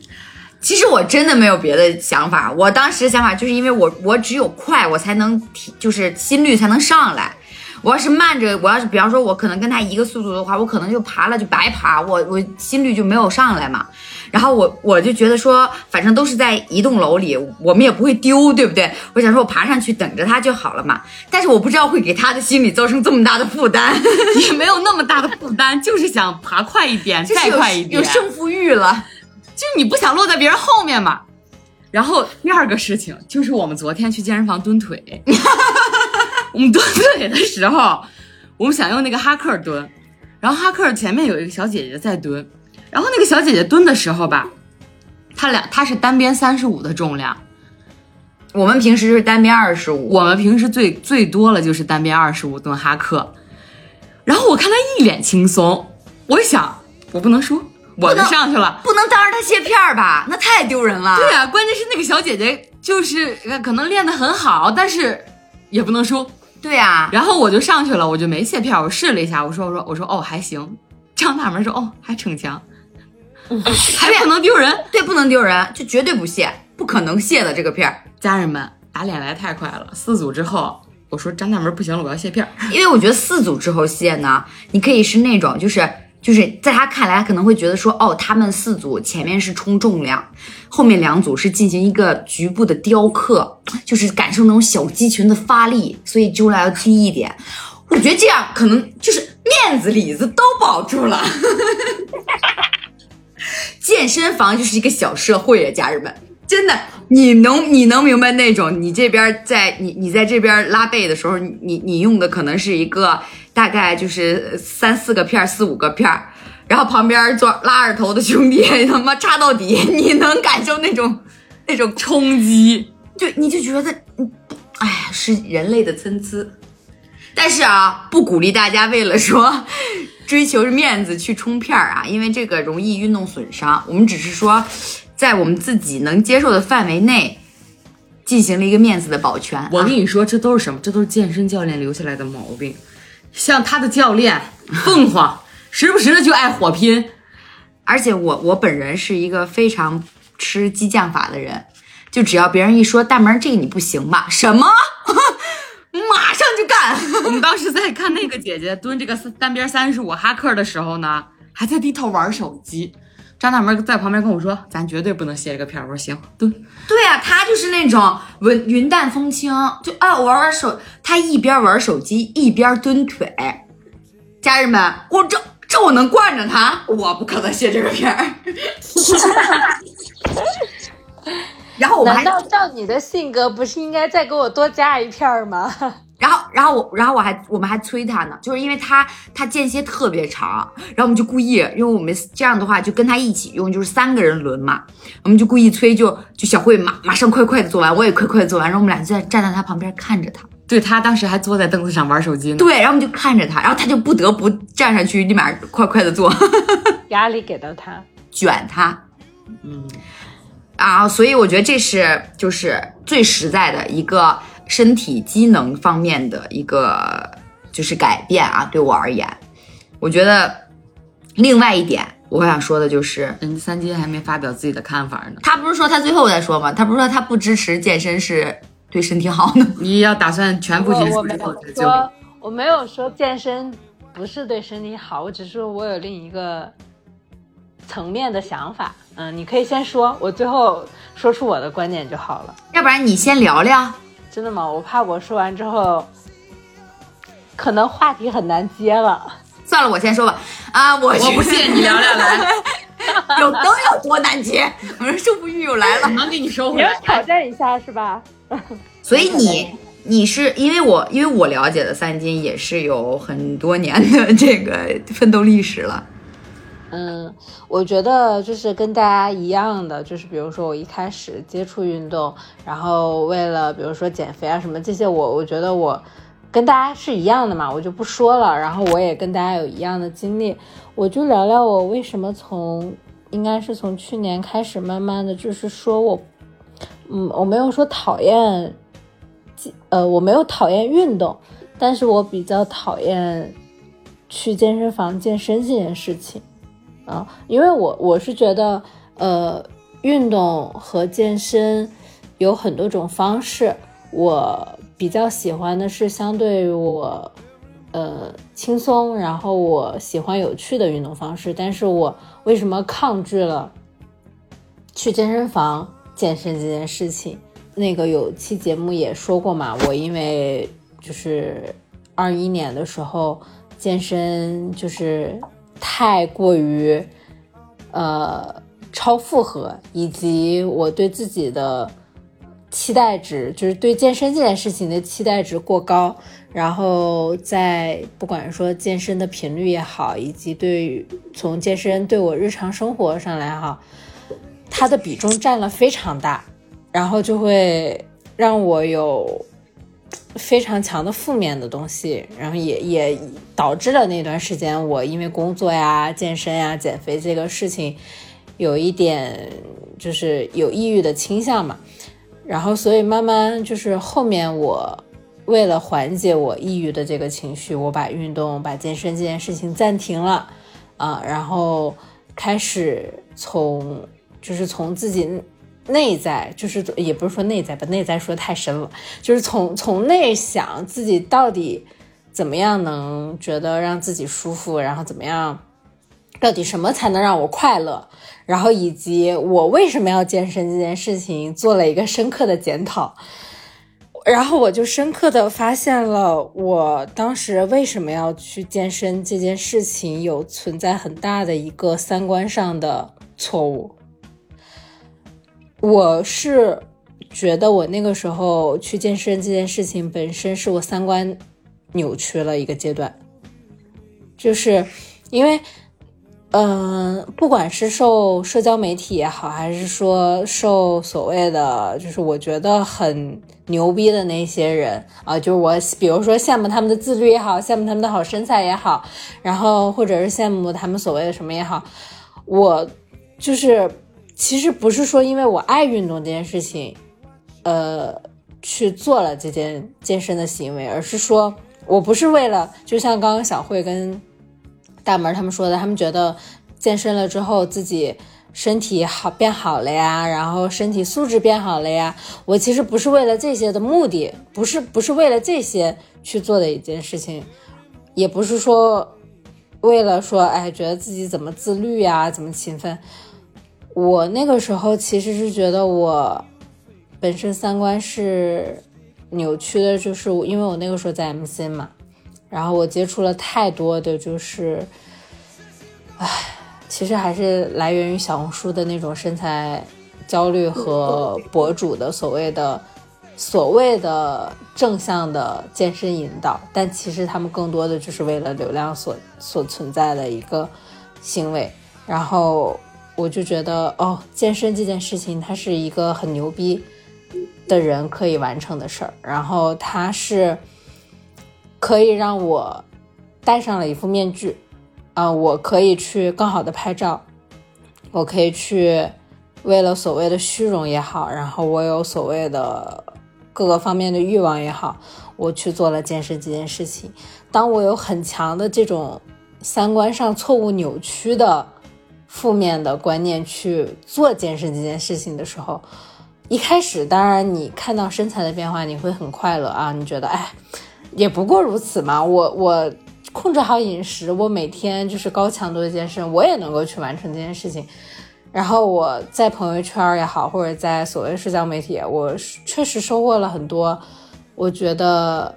其实我真的没有别的想法，我当时想法就是因为我我只有快，我才能提，就是心率才能上来。我要是慢着，我要是比方说，我可能跟他一个速度的话，我可能就爬了就白爬，我我心率就没有上来嘛。然后我我就觉得说，反正都是在一栋楼里，我们也不会丢，对不对？我想说我爬上去等着他就好了嘛。但是我不知道会给他的心理造成这么大的负担，也没有那么大的负担，就是想爬快一点，再快一点，有胜负欲了。就你不想落在别人后面嘛。然后第二个事情就是我们昨天去健身房蹲腿，我们蹲腿的时候，我们想用那个哈克蹲，然后哈克前面有一个小姐姐在蹲，然后那个小姐姐蹲的时候吧，她俩她是单边三十五的重量，我们平时是单边二十五，我们平时最最多了就是单边二十五蹲哈克，然后我看她一脸轻松，我想我不能输，我就上去了。不能当着她切片儿吧？那太丢人了。对呀、关键是那个小姐姐就是呃可能练得很好，但是也不能输。对啊，然后我就上去了，我就没卸片，我试了一下，我说我说我说哦还行。张大门说哦还逞强，还不能丢人。对，不能丢人，就绝对不卸，不可能卸的这个片儿。家人们打脸来太快了，四组之后我说张大门不行了，我要卸片儿。因为我觉得四组之后卸呢，你可以是那种就是。就是在他看来，他可能会觉得说，哦，他们四组前面是冲重量，后面两组是进行一个局部的雕刻，就是感受那种小肌群的发力，所以重量要低一点。我觉得这样可能就是面子里子都保住了。健身房就是一个小社会啊，家人们，真的，你能你能明白那种，你这边在你你在这边拉背的时候，你你用的可能是一个大概就是三四个片儿、四五个片儿，然后旁边做拉二头的兄弟 他妈插到底，你能感受那种那种冲击，就，你就觉得，嗯，哎呀，是人类的参差。但是啊，不鼓励大家为了说 追求面子去冲片儿啊，因为这个容易运动损伤。我们只是说，在我们自己能接受的范围内，进行了一个面子的保全、啊。我跟你说，这都是什么？这都是健身教练留下来的毛病。像他的教练 凤凰，时不时的就爱火拼。而且我我本人是一个非常吃激将法的人，就只要别人一说大门这个你不行吧，什么？马上就干。我们当时在看那个姐姐蹲这个单边三十五哈克的时候呢，还在低头玩手机。张大门在旁边跟我说：“咱绝对不能歇这个片儿。”我说：“行，蹲。”对啊，他就是那种云云淡风轻，就哎玩玩手，他一边玩手机一边蹲腿。家人们，我这这我能惯着他，我不可能歇这个片儿。然后我们还难道照你的性格，不是应该再给我多加一片儿吗？然后，然后我，然后我还我们还催他呢，就是因为他他间歇特别长，然后我们就故意，因为我们这样的话就跟他一起用，就是三个人轮嘛，我们就故意催，就就小慧马马上快快的做完，我也快快的做完，然后我们俩就在站在他旁边看着他，对他当时还坐在凳子上玩手机呢。对，然后我们就看着他，然后他就不得不站上去，立马快快的做，压力给到他，卷他嗯，啊，所以我觉得这是就是最实在的一个身体机能方面的一个就是改变啊，对我而言，我觉得另外一点我想说的就是，人家三金还没发表自己的看法呢。他不是说他最后再说吗？他不是说他不支持健身是对身体好呢？你要打算全部结束我我没有之后再救说，我没有说健身不是对身体好，我只是说我有另一个层面的想法。嗯，你可以先说，我最后说出我的观点就好了。要不然你先聊聊。真的吗？我怕我说完之后，可能话题很难接了。算了，我先说吧。啊，我我不信，你聊聊来，有能有多难接？我说胜负欲又来了。能给你收你要回来。挑战一下是吧？所以你你是因为我因为我了解的三金也是有很多年的这个奋斗历史了。嗯，我觉得就是跟大家一样的，就是比如说我一开始接触运动，然后为了比如说减肥啊什么这些，我我觉得我跟大家是一样的嘛，我就不说了。然后我也跟大家有一样的经历，我就聊聊我为什么从应该是从去年开始，慢慢的就是说我，嗯，我没有说讨厌，呃，我没有讨厌运动，但是我比较讨厌去健身房健身这件事情。啊，因为我我是觉得，呃，运动和健身有很多种方式，我比较喜欢的是相对于我，呃，轻松，然后我喜欢有趣的运动方式。但是我为什么抗拒了去健身房健身这件事情？那个有期节目也说过嘛，我因为就是二一年的时候健身就是。太过于，呃，超负荷，以及我对自己的期待值，就是对健身这件事情的期待值过高，然后在不管说健身的频率也好，以及对从健身对我日常生活上来哈，它的比重占了非常大，然后就会让我有。非常强的负面的东西，然后也也导致了那段时间我因为工作呀、健身呀、减肥这个事情，有一点就是有抑郁的倾向嘛。然后所以慢慢就是后面我为了缓解我抑郁的这个情绪，我把运动、把健身这件事情暂停了啊，然后开始从就是从自己。内在就是也不是说内在吧，内在说太深了，就是从从内想自己到底怎么样能觉得让自己舒服，然后怎么样，到底什么才能让我快乐，然后以及我为什么要健身这件事情做了一个深刻的检讨，然后我就深刻的发现了我当时为什么要去健身这件事情有存在很大的一个三观上的错误。我是觉得我那个时候去健身这件事情本身是我三观扭曲了一个阶段，就是因为，嗯、不管是受社交媒体也好，还是说受所谓的就是我觉得很牛逼的那些人啊、就是我比如说羡慕他们的自律也好，羡慕他们的好身材也好，然后或者是羡慕他们所谓的什么也好，我就是。其实不是说因为我爱运动这件事情，呃，去做了这件健身的行为，而是说我不是为了，就像刚刚小慧跟大门他们说的，他们觉得健身了之后自己身体好变好了呀，然后身体素质变好了呀。我其实不是为了这些的目的，不是不是为了这些去做的一件事情，也不是说为了说哎觉得自己怎么自律呀，怎么勤奋。我那个时候其实是觉得我本身三观是扭曲的，就是因为我那个时候在 MC 嘛，然后我接触了太多的就是，唉，其实还是来源于小红书的那种身材焦虑和博主的所谓的所谓的正向的健身引导，但其实他们更多的就是为了流量所所存在的一个行为，然后。我就觉得哦，健身这件事情，它是一个很牛逼的人可以完成的事儿。然后它是可以让我戴上了一副面具，啊，我可以去更好的拍照，我可以去为了所谓的虚荣也好，然后我有所谓的各个方面的欲望也好，我去做了健身这件事情。当我有很强的这种三观上错误扭曲的。负面的观念去做健身这件事情的时候，一开始当然你看到身材的变化，你会很快乐啊，你觉得哎，也不过如此嘛。我我控制好饮食，我每天就是高强度的健身，我也能够去完成这件事情。然后我在朋友圈也好，或者在所谓社交媒体，我确实收获了很多，我觉得。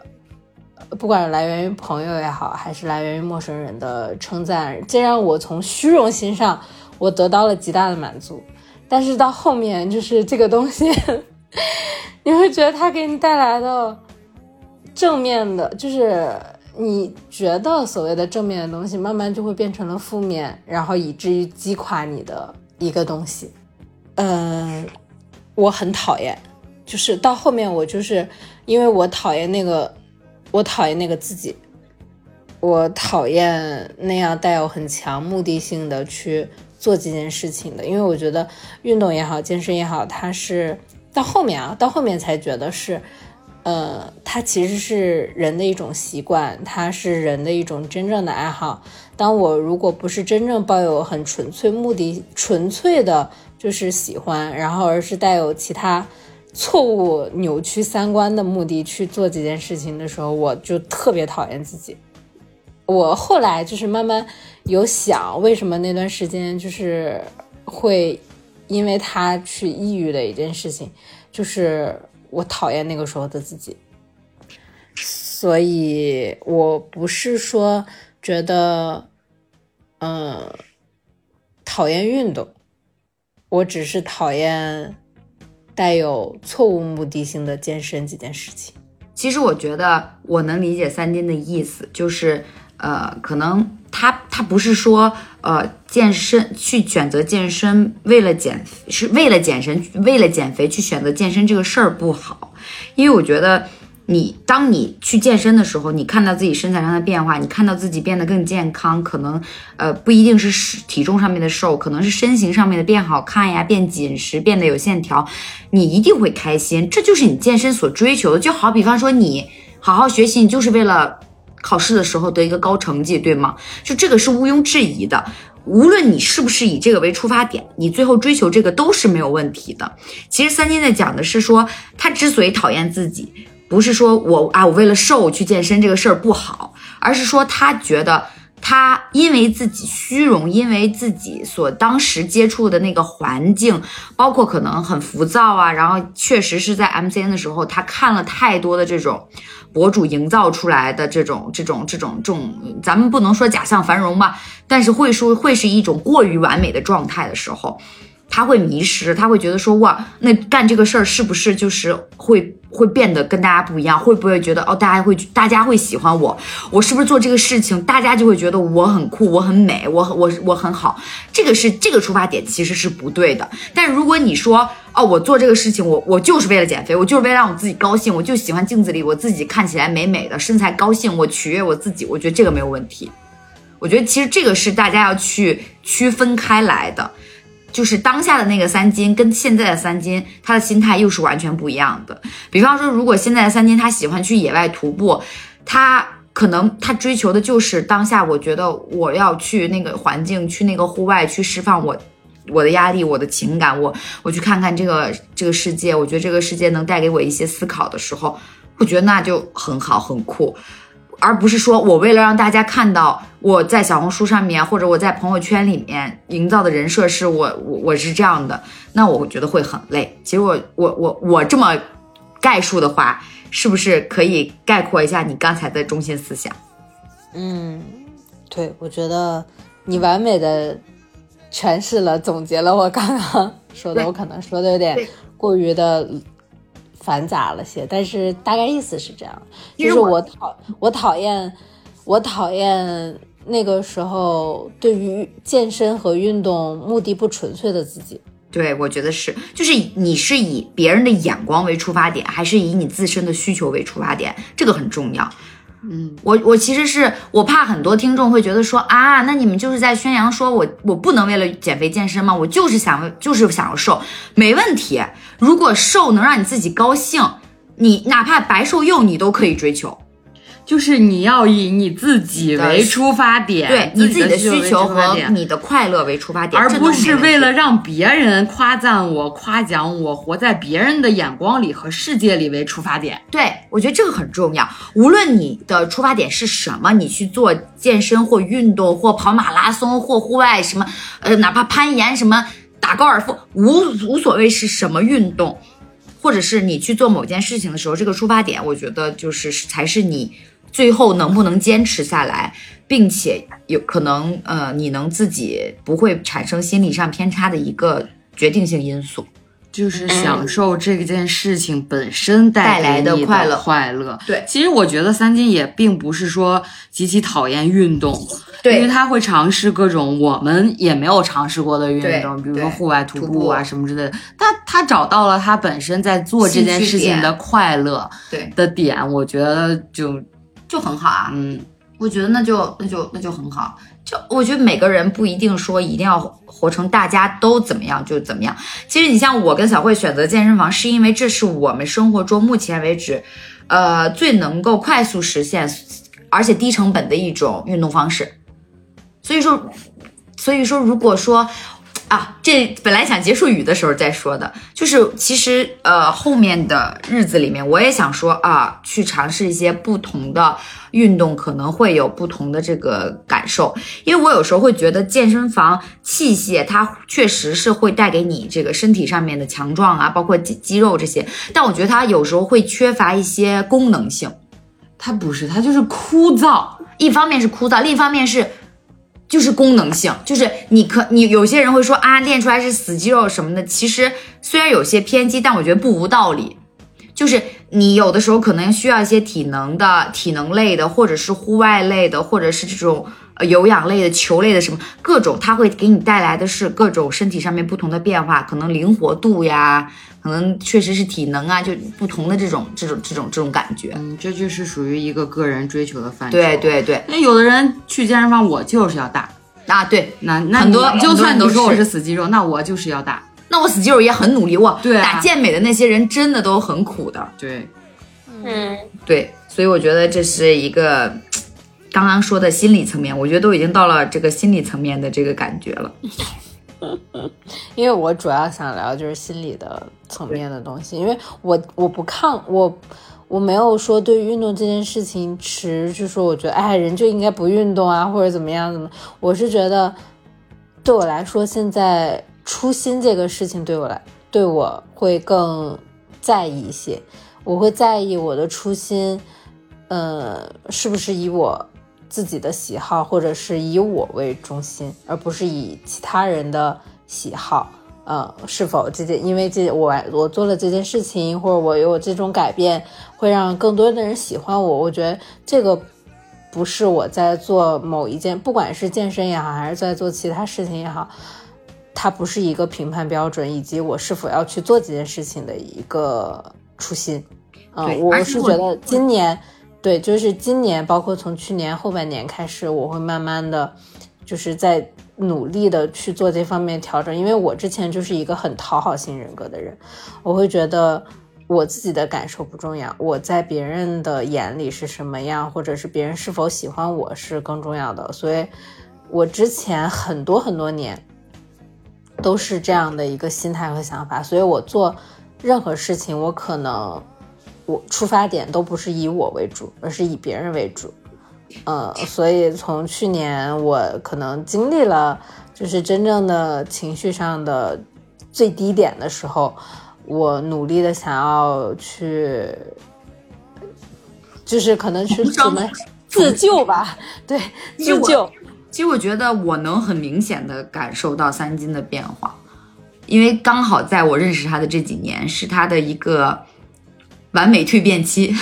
不管来源于朋友也好，还是来源于陌生人的称赞，这让我从虚荣心上我得到了极大的满足。但是到后面，就是这个东西，你会觉得它给你带来的正面的，就是你觉得所谓的正面的东西，慢慢就会变成了负面，然后以至于击垮你的一个东西。嗯，我很讨厌，就是到后面我就是因为我讨厌那个。我讨厌那个自己，我讨厌那样带有很强目的性的去做这件事情的，因为我觉得运动也好，健身也好，它是到后面啊，到后面才觉得是，呃，它其实是人的一种习惯，它是人的一种真正的爱好。当我如果不是真正抱有很纯粹目的、纯粹的就是喜欢，然后而是带有其他。错误扭曲三观的目的去做这件事情的时候，我就特别讨厌自己。我后来就是慢慢有想，为什么那段时间就是会因为他去抑郁的一件事情，就是我讨厌那个时候的自己。所以我不是说觉得，嗯，讨厌运动，我只是讨厌。带有错误目的性的健身这件事情，其实我觉得我能理解三金的意思，就是呃，可能他他不是说呃健身去选择健身为了减是为了减身为了减肥去选择健身这个事儿不好，因为我觉得。你当你去健身的时候，你看到自己身材上的变化，你看到自己变得更健康，可能呃不一定是体重上面的瘦，可能是身形上面的变好看呀，变紧实，变得有线条，你一定会开心，这就是你健身所追求的。就好比方说你好好学习，你就是为了考试的时候得一个高成绩，对吗？就这个是毋庸置疑的。无论你是不是以这个为出发点，你最后追求这个都是没有问题的。其实三金在讲的是说，他之所以讨厌自己。不是说我啊，我为了瘦去健身这个事儿不好，而是说他觉得他因为自己虚荣，因为自己所当时接触的那个环境，包括可能很浮躁啊，然后确实是在 MCN 的时候，他看了太多的这种博主营造出来的这种这种这种这种，咱们不能说假象繁荣吧，但是会说会是一种过于完美的状态的时候。他会迷失，他会觉得说哇，那干这个事儿是不是就是会会变得跟大家不一样？会不会觉得哦，大家会大家会喜欢我？我是不是做这个事情，大家就会觉得我很酷，我很美，我我我很好？这个是这个出发点其实是不对的。但如果你说哦，我做这个事情，我我就是为了减肥，我就是为了让我自己高兴，我就喜欢镜子里我自己看起来美美的身材高兴，我取悦我自己，我觉得这个没有问题。我觉得其实这个是大家要去区分开来的。就是当下的那个三金跟现在的三金，他的心态又是完全不一样的。比方说，如果现在的三金他喜欢去野外徒步，他可能他追求的就是当下，我觉得我要去那个环境，去那个户外去释放我我的压力、我的情感，我我去看看这个这个世界，我觉得这个世界能带给我一些思考的时候，我觉得那就很好很酷，而不是说我为了让大家看到我在小红书上面或者我在朋友圈里面营造的人设是我我我是这样的，那我觉得会很累。其实我我我我这么概述的话，是不是可以概括一下你刚才的中心思想？嗯，对，我觉得你完美的诠释了、总结了我刚刚说的。我可能说的有点过于的繁杂了些，但是大概意思是这样。就是我我讨我讨厌我讨厌那个时候对于健身和运动目的不纯粹的自己。对，我觉得是，就是你是以别人的眼光为出发点，还是以你自身的需求为出发点，这个很重要。嗯，我我其实是我怕很多听众会觉得说啊，那你们就是在宣扬说我我不能为了减肥健身吗？我就是想就是想要瘦，没问题。如果瘦能让你自己高兴，你哪怕白瘦幼你都可以追求。就是你要以你自己为出发点，对你自己的需需求和你的快乐为出发点，而不是为了让别人夸赞我、夸奖我，活在别人的眼光里和世界里为出发点。对，我觉得这个很重要。无论你的出发点是什么，你去做健身或运动或跑马拉松或户外什么，呃，哪怕攀岩什么，打高尔夫，无无所谓是什么运动，或者是你去做某件事情的时候，这个出发点，我觉得就是才是你最后能不能坚持下来，并且有可能呃，你能自己不会产生心理上偏差的一个决定性因素。就是享受这件事情本身带带来的快乐快乐。对其实我觉得三金也并不是说极其讨厌运动，对因为他会尝试各种我们也没有尝试过的运动，比如说户外徒徒步啊什么之类的。他他找到了他本身在做这件事情的快乐对，的点，我觉得就就很好啊。嗯，我觉得那就那就那就很好。就我觉得每个人不一定说一定要活成大家都怎么样就怎么样。其实你像我跟小慧选择健身房，是因为这是我们生活中目前为止，呃，最能够快速实现而且低成本的一种运动方式。所以说，所以说，如果说啊，这本来想结束语的时候再说的，就是其实呃后面的日子里面，我也想说啊，去尝试一些不同的运动，可能会有不同的这个感受。因为我有时候会觉得健身房器械它确实是会带给你这个身体上面的强壮啊，包括肌肌肉这些，但我觉得它有时候会缺乏一些功能性。它不是，它就是枯燥。一方面是枯燥，另一方面是就是功能性，就是你可你有些人会说啊，练出来是死肌肉什么的，其实虽然有些偏激，但我觉得不无道理。就是你有的时候可能需要一些体能的、体能类的，或者是户外类的，或者是这种呃有氧类的、球类的什么各种，它会给你带来的是各种身体上面不同的变化，可能灵活度呀，可能确实是体能啊，就不同的这种这种这种这种感觉。嗯，这就是属于一个个人追求的范畴。对，对对，那有的人去健身房，我就是要大。啊对，那那很多你就算你说我是是死肌肉，那我就是要大。那我死肌肉也很努力，我，打健美的那些人真的都很苦的，对，嗯，对，所以我觉得这是一个刚刚说的心理层面，我觉得都已经到了这个心理层面的这个感觉了。因为我主要想聊就是心理的层面的东西，因为我我不抗我我没有说对运动这件事情持，就说我觉得哎人就应该不运动啊或者怎么样怎么，我是觉得对我来说现在初心这个事情对我来对我会更在意一些，我会在意我的初心，呃是不是以我自己的喜好，或者是以我为中心，而不是以其他人的喜好。呃，是否这件因为这我我做了这件事情，或者我有这种改变，会让更多的人喜欢我？我觉得这个不是我在做某一件，不管是健身也好，还是在做其他事情也好，它不是一个评判标准，以及我是否要去做这件事情的一个初心。嗯、我是觉得今年，对，就是今年，包括从去年后半年开始，我会慢慢的，就是在努力的去做这方面调整，因为我之前就是一个很讨好型人格的人，我会觉得我自己的感受不重要，我在别人的眼里是什么样，或者是别人是否喜欢我是更重要的，所以我之前很多很多年。都是这样的一个心态和想法，所以我做任何事情，我可能我出发点都不是以我为主，而是以别人为主。呃，所以从去年我可能经历了，就是真正的情绪上的最低点的时候，我努力的想要去，就是可能是怎么自救吧，对，自救。其实我觉得我能很明显的感受到三金的变化，因为刚好在我认识他的这几年是他的一个完美蜕变期。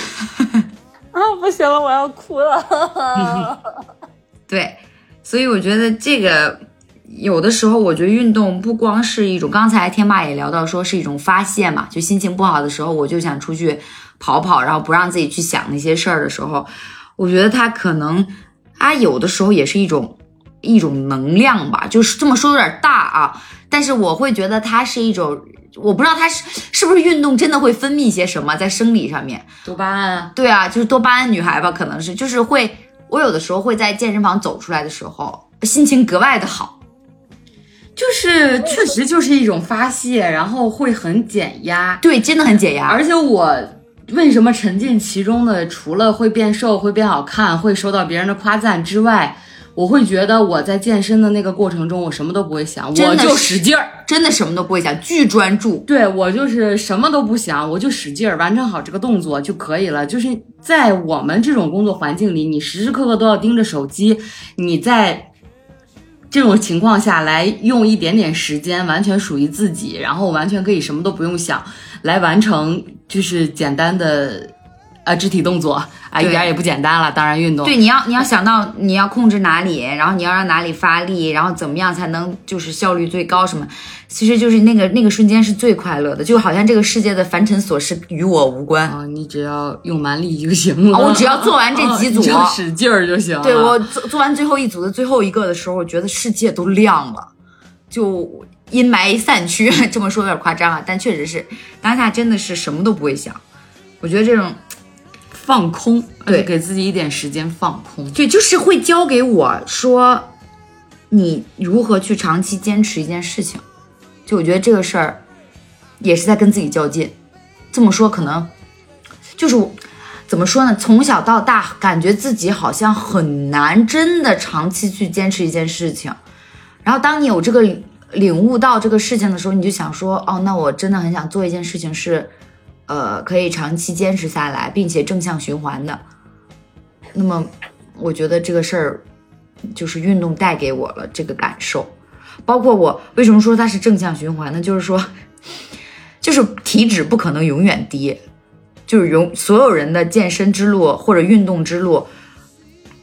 啊，不行了，我要哭了。对，所以我觉得这个有的时候，我觉得运动不光是一种，刚才天霸也聊到说是一种发泄嘛，就心情不好的时候，我就想出去跑跑，然后不让自己去想那些事儿的时候，我觉得他可能它有的时候也是一种。一种能量吧，就是这么说有点大啊，但是我会觉得它是一种，我不知道它是是不是运动真的会分泌些什么在生理上面，多巴胺，对啊，就是多巴胺女孩吧，可能是就是会，我有的时候会在健身房走出来的时候，心情格外的好，就是确实就是一种发泄，然后会很减压，对，真的很减压，而且我为什么沉浸其中的，除了会变瘦、会变好看、会收到别人的夸赞之外。我会觉得我在健身的那个过程中，我什么都不会想，我就使劲儿，真的什么都不会想，巨专注。对我就是什么都不想，我就使劲儿完成好这个动作就可以了。就是在我们这种工作环境里，你时时刻刻都要盯着手机，你在这种情况下来用一点点时间，完全属于自己，然后完全可以什么都不用想，来完成就是简单的。啊，肢体动作啊，一点也不简单了。当然，运动对你要你要想到你要控制哪里，然后你要让哪里发力，然后怎么样才能就是效率最高？什么？其实就是那个那个瞬间是最快乐的，就好像这个世界的凡尘琐事与我无关啊！你只要用蛮力就行了，我只要做完这几组，使劲儿就行。对我做做完最后一组的最后一个的时候，我觉得世界都亮了，就阴霾散去。这么说有点夸张啊，但确实是当下真的是什么都不会想。我觉得这种。放空，对，给自己一点时间放空，对，就是会教给我说，你如何去长期坚持一件事情。就我觉得这个事儿，也是在跟自己较劲。这么说可能，就是怎么说呢？从小到大，感觉自己好像很难真的长期去坚持一件事情。然后当你有这个领悟到这个事情的时候，你就想说，哦，那我真的很想做一件事情是。呃，可以长期坚持下来，并且正向循环的。那么，我觉得这个事儿就是运动带给我了这个感受。包括我为什么说它是正向循环呢？就是说，就是体脂不可能永远低，就是永所有人的健身之路或者运动之路，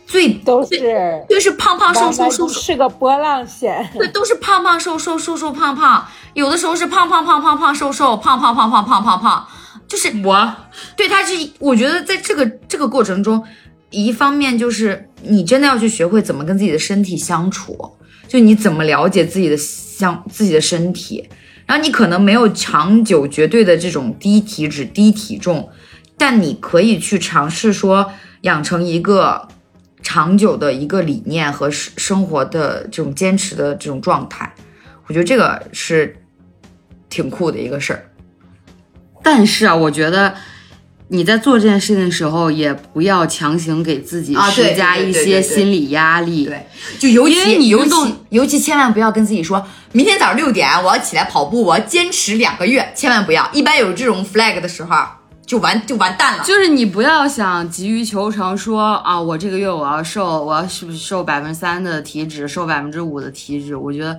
最都是就是胖胖瘦瘦瘦瘦是个波浪线，对，都是胖胖瘦瘦瘦瘦胖胖，有的时候是胖胖胖胖胖瘦瘦胖胖胖胖胖胖胖。就是我对他是，我觉得在这个这个过程中，一方面就是你真的要去学会怎么跟自己的身体相处，就你怎么了解自己的相自己的身体，然后你可能没有长久绝对的这种低体脂低体重，但你可以去尝试说养成一个长久的一个理念和生生活的这种坚持的这种状态，我觉得这个是挺酷的一个事儿。但是啊，我觉得你在做这件事情的时候，也不要强行给自己施加一些心理压力。对，就尤其尤其尤其千万不要跟自己说，明天早上六点我要起来跑步，我要坚持两个月，千万不要。一般有这种 flag 的时候，就完就完蛋了。就是你不要想急于求成，说啊，我这个月我要瘦，我要是不是瘦百分之三的体脂，瘦百分之五的体脂？我觉得。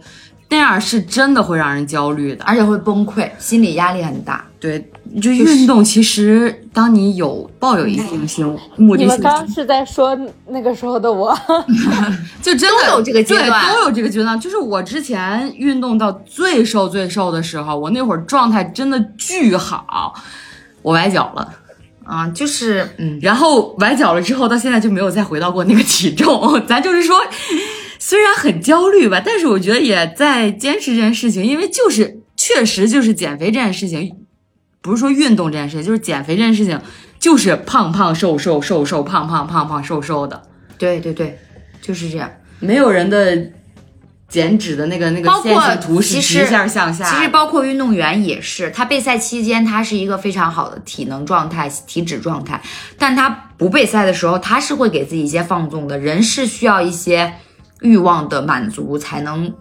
那样是真的会让人焦虑的，而且会崩溃，心理压力很大。对，就运动，其实当你有抱有一定性目的性，你们刚是在说那个时候的我，就真的都有这个阶段，都有这个阶段。就是我之前运动到最瘦最瘦的时候，我那会儿状态真的巨好，我崴脚了啊，就是嗯，然后崴脚了之后，到现在就没有再回到过那个体重。咱就是说。虽然很焦虑吧，但是我觉得也在坚持这件事情，因为就是确实就是减肥这件事情，不是说运动这件事情，就是减肥这件事情，就是胖胖瘦瘦瘦瘦胖胖胖胖瘦瘦的。对对对，就是这样。没有人的减脂的那个那个线性图是其实直线向下。其实包括运动员也是，他备赛期间他是一个非常好的体能状态、体脂状态，但他不备赛的时候，他是会给自己一些放纵的。人是需要一些欲望的满足，才能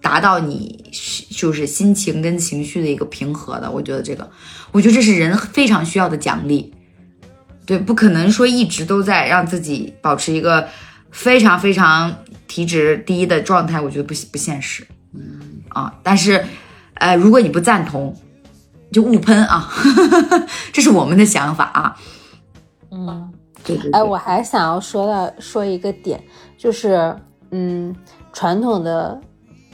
达到你就是心情跟情绪的一个平和的。我觉得这个，我觉得这是人非常需要的奖励。对，不可能说一直都在让自己保持一个非常非常体脂低的状态，我觉得不不现实。嗯啊，但是，呃，如果你不赞同，就勿喷啊，这是我们的想法啊。嗯，对对对。哎，我还想要说到说一个点，就是嗯，传统的，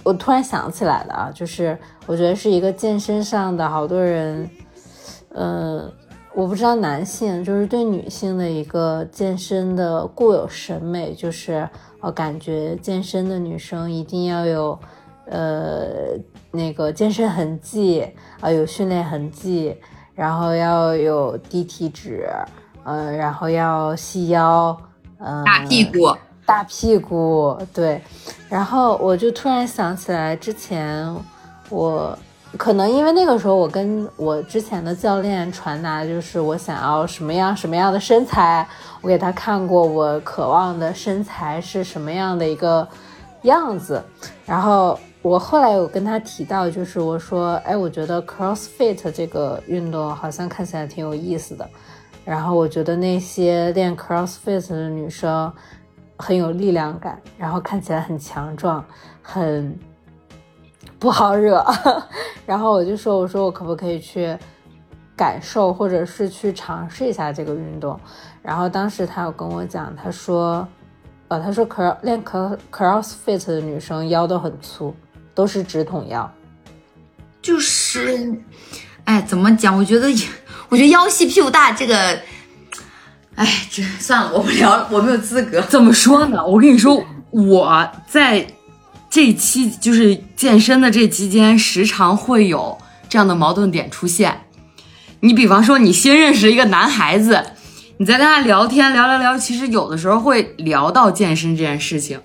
我突然想起来了啊，就是我觉得是一个健身上的好多人，呃，我不知道男性就是对女性的一个健身的固有审美，就是我感觉健身的女生一定要有呃那个健身痕迹啊、有训练痕迹，然后要有低体脂，呃，然后要细腰，嗯、大屁股，大屁股，对。然后我就突然想起来，之前我可能因为那个时候我跟我之前的教练传达，就是我想要什么样什么样的身材，我给他看过我渴望的身材是什么样的一个样子。然后我后来有跟他提到，就是我说，哎，我觉得 CrossFit 这个运动好像看起来挺有意思的。然后我觉得那些练 CrossFit 的女生很有力量感，然后看起来很强壮，很不好惹。然后我就说，我说我可不可以去感受，或者是去尝试一下这个运动？然后当时他有跟我讲，他说，呃，他说 cro 练 cro CrossFit 的女生腰都很粗，都是直筒腰。就是，哎，怎么讲？我觉得，我觉得腰细屁股大这个，哎，这算了，我不聊了，我没有资格。怎么说呢？我跟你说，我在这期就是健身的这期间，时常会有这样的矛盾点出现。你比方说，你新认识一个男孩子，你在跟他聊天，聊聊聊，其实有的时候会聊到健身这件事情，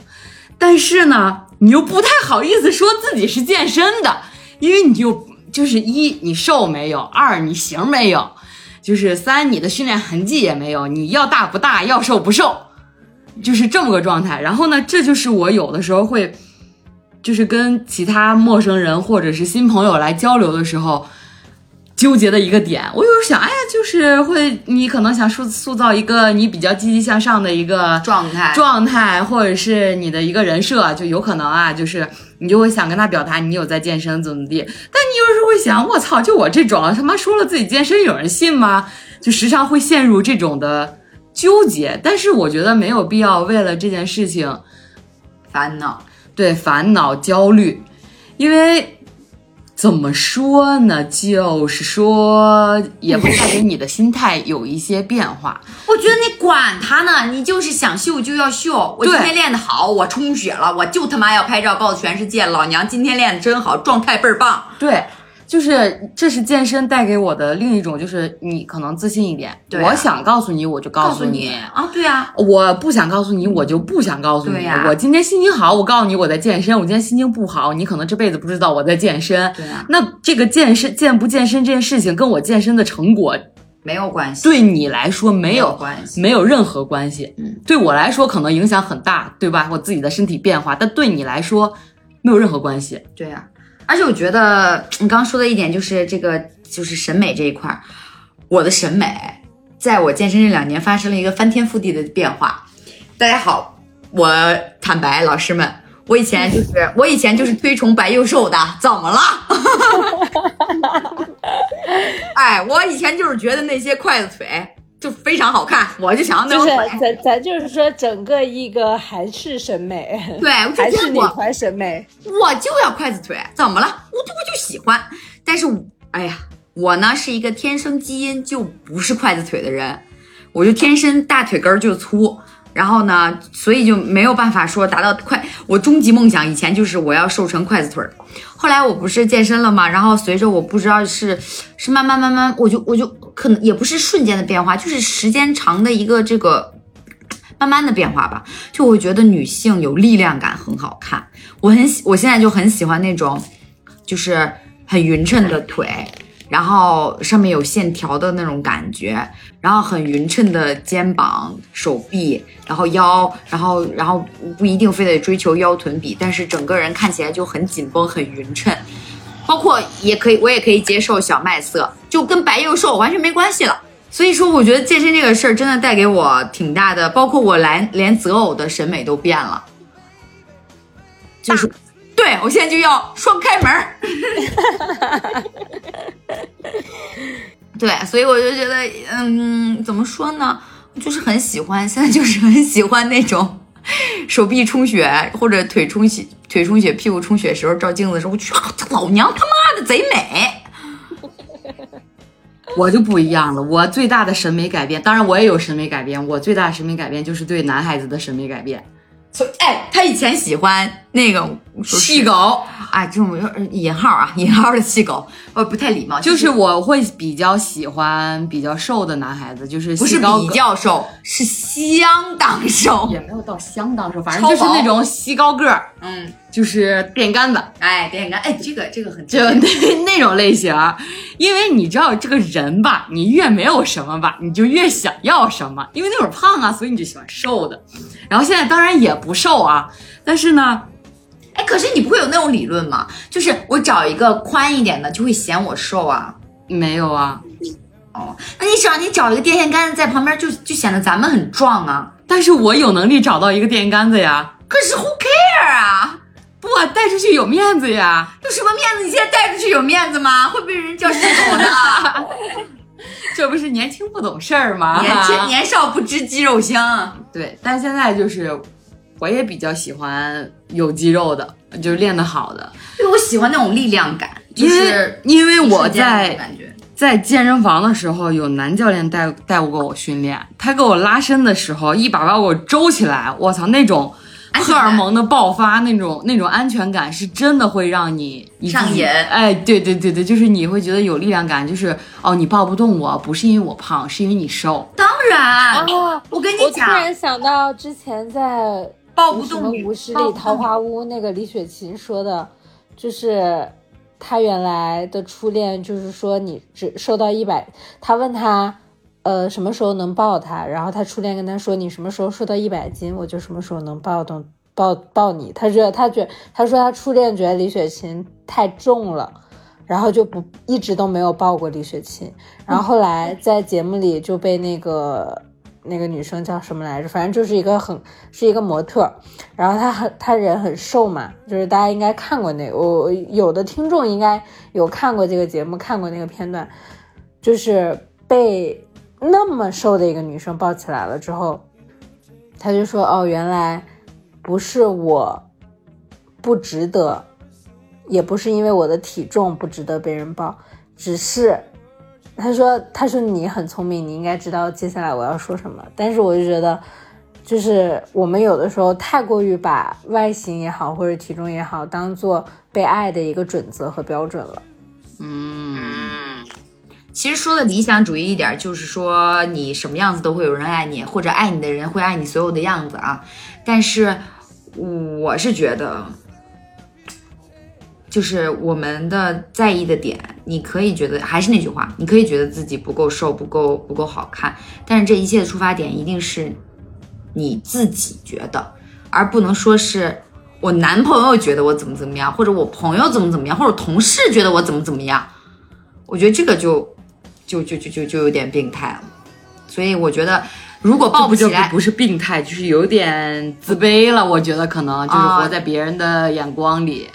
但是呢，你又不太好意思说自己是健身的，因为你就就是一你瘦没有，二你型没有，就是三你的训练痕迹也没有，你要大不大，要瘦不瘦。就是这么个状态。然后呢，这就是我有的时候会，就是跟其他陌生人或者是新朋友来交流的时候，纠结的一个点。我有时候想，哎呀，就是会，你可能想塑塑造一个你比较积极向上的一个状态状态，或者是你的一个人设，就有可能啊，就是你就会想跟他表达你有在健身怎么地。但你有时候会想，我操，就我这种他妈说了自己健身，有人信吗？就时常会陷入这种的。纠结，但是我觉得没有必要为了这件事情烦恼，对烦恼焦虑，因为怎么说呢，就是说也会带给你的心态有一些变化。我觉得你管他呢，你就是想秀就要秀。我今天练得好，我充血了，我就他妈要拍照告诉全世界，老娘今天练得真好，状态倍儿棒。对。就是这是健身带给我的另一种，就是你可能自信一点。对、啊，我想告诉你，我就告诉你啊。对啊，我不想告诉你，我就不想告诉你。对、啊，我今天心情好，我告诉你我在健身；我今天心情不好，你可能这辈子不知道我在健身。对啊，那这个健身健不健身这件事情，跟我健身的成果没有关系，对你来说没有关系，没有任何关系。嗯，对我来说可能影响很大，对吧？我自己的身体变化，但对你来说没有任何关系。对呀、啊。而且我觉得你刚刚说的一点就是这个，就是审美这一块儿，我的审美在我健身这两年发生了一个翻天覆地的变化。大家好，我坦白，老师们，我以前就是我以前就是推崇白又瘦的，怎么了？哎，我以前就是觉得那些筷子腿就非常好看，我就想要那种就是咱咱就是说整个一个韩式审美，对，韩式女团审美，我就要筷子腿，怎么了？我就我就喜欢，但是哎呀，我呢是一个天生基因就不是筷子腿的人，我就天生大腿根就粗。然后呢，所以就没有办法说达到快。我终极梦想以前就是我要瘦成筷子腿儿，后来我不是健身了嘛，然后随着我不知道是是慢慢慢慢，我就我就可能也不是瞬间的变化，就是时间长的一个这个慢慢的变化吧。就我觉得女性有力量感很好看，我很喜，我现在就很喜欢那种，就是很匀称的腿，然后上面有线条的那种感觉，然后很匀称的肩膀、手臂，然后腰，然后然后不一定非得追求腰臀比，但是整个人看起来就很紧绷、很匀称。包括也可以，我也可以接受小麦色，就跟白又瘦完全没关系了。所以说，我觉得健身这个事儿真的带给我挺大的，包括我来连择偶的审美都变了，就是，对我现在就要双开门儿。对，所以我就觉得，嗯，怎么说呢，就是很喜欢，现在就是很喜欢那种 手臂充血或者腿充血、腿充血、屁股充血时候照镜子的时候，我去，老娘他妈的贼美。我就不一样了，我最大的审美改变，当然我也有审美改变，我最大的审美改变就是对男孩子的审美改变。所以，哎，他以前喜欢那个细狗，啊，这种引号啊，引号的细狗，呃，不太礼貌。就是我会比较喜欢比较瘦的男孩子，就是不是高比较瘦，是相当瘦。也没有到相当瘦，反正就是那种细高个儿，嗯，就是电杆子，哎，电线杆，哎，这个这个很就 那那种类型。因为你知道这个人吧，你越没有什么吧，你就越想要什么。因为那会儿胖啊，所以你就喜欢瘦的。然后现在当然也不瘦啊，但是呢，哎，可是你不会有那种理论吗？就是我找一个宽一点的，就会嫌我瘦啊。没有啊。哦，那你找你找一个电线杆子在旁边就，就显得咱们很壮啊。但是我有能力找到一个电线杆子呀。可是 who care 啊？不，带出去有面子呀。有什么面子？你现在带出去有面子吗？会被人叫细狗的。这不是年轻不懂事儿吗？年轻年少不知肌肉香。对，但现在就是，我也比较喜欢有肌肉的，就是练得好的，因为我喜欢那种力量感，就因为是因为我在感觉。在健身房的时候，有男教练带带过我训练，他给我拉伸的时候，一把把我周起来，我操，那种荷尔蒙的爆发，那种那种安全感是真的会让你你上瘾哎，对对对对，就是你会觉得有力量感，就是哦，你抱不动我，不是因为我胖，是因为你瘦。当然，啊，我跟你讲我突，然想到之前在抱不什么动女五十里桃花坞那个李雪琴说的，就是她原来的初恋，就是说你只瘦到一百，他问他。呃，什么时候能抱他？然后他初恋跟他说：“你什么时候瘦到一百斤，我就什么时候能抱动抱抱你。”他觉得他觉他说他初恋觉得李雪琴太重了，然后就不一直都没有抱过李雪琴。然后后来在节目里就被那个那个女生叫什么来着？反正就是一个很是一个模特，然后她很她人很瘦嘛，就是大家应该看过那个，我有的听众应该有看过这个节目，看过那个片段，就是被那么瘦的一个女生抱起来了之后，他就说：“哦，原来不是我不值得，也不是因为我的体重不值得被人抱，只是他说他说你很聪明，你应该知道接下来我要说什么。但是我就觉得，就是我们有的时候太过于把外形也好或者体重也好当做被爱的一个准则和标准了。嗯其实说的理想主义一点，就是说你什么样子都会有人爱你，或者爱你的人会爱你所有的样子啊。但是我是觉得，就是我们的在意的点，你可以觉得还是那句话，你可以觉得自己不够瘦、不够不够好看，但是这一切的出发点一定是你自己觉得，而不能说是我男朋友觉得我怎么怎么样，或者我朋友怎么怎么样，或者同事觉得我怎么怎么样。我觉得这个就就就就就就有点病态了。所以我觉得，如果抱不就起来，不是病态，就是有点自卑了。我觉得可能就是啊活在别人的眼光里，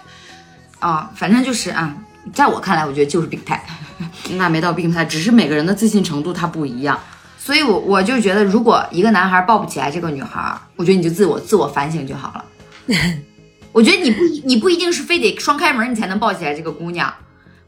啊，反正就是啊，在我看来，我觉得就是病态。那没到病态，只是每个人的自信程度它不一样。所以我我就觉得，如果一个男孩抱不起来这个女孩，我觉得你就自我自我反省就好了。我觉得你不你不一定是非得双开门你才能抱起来这个姑娘，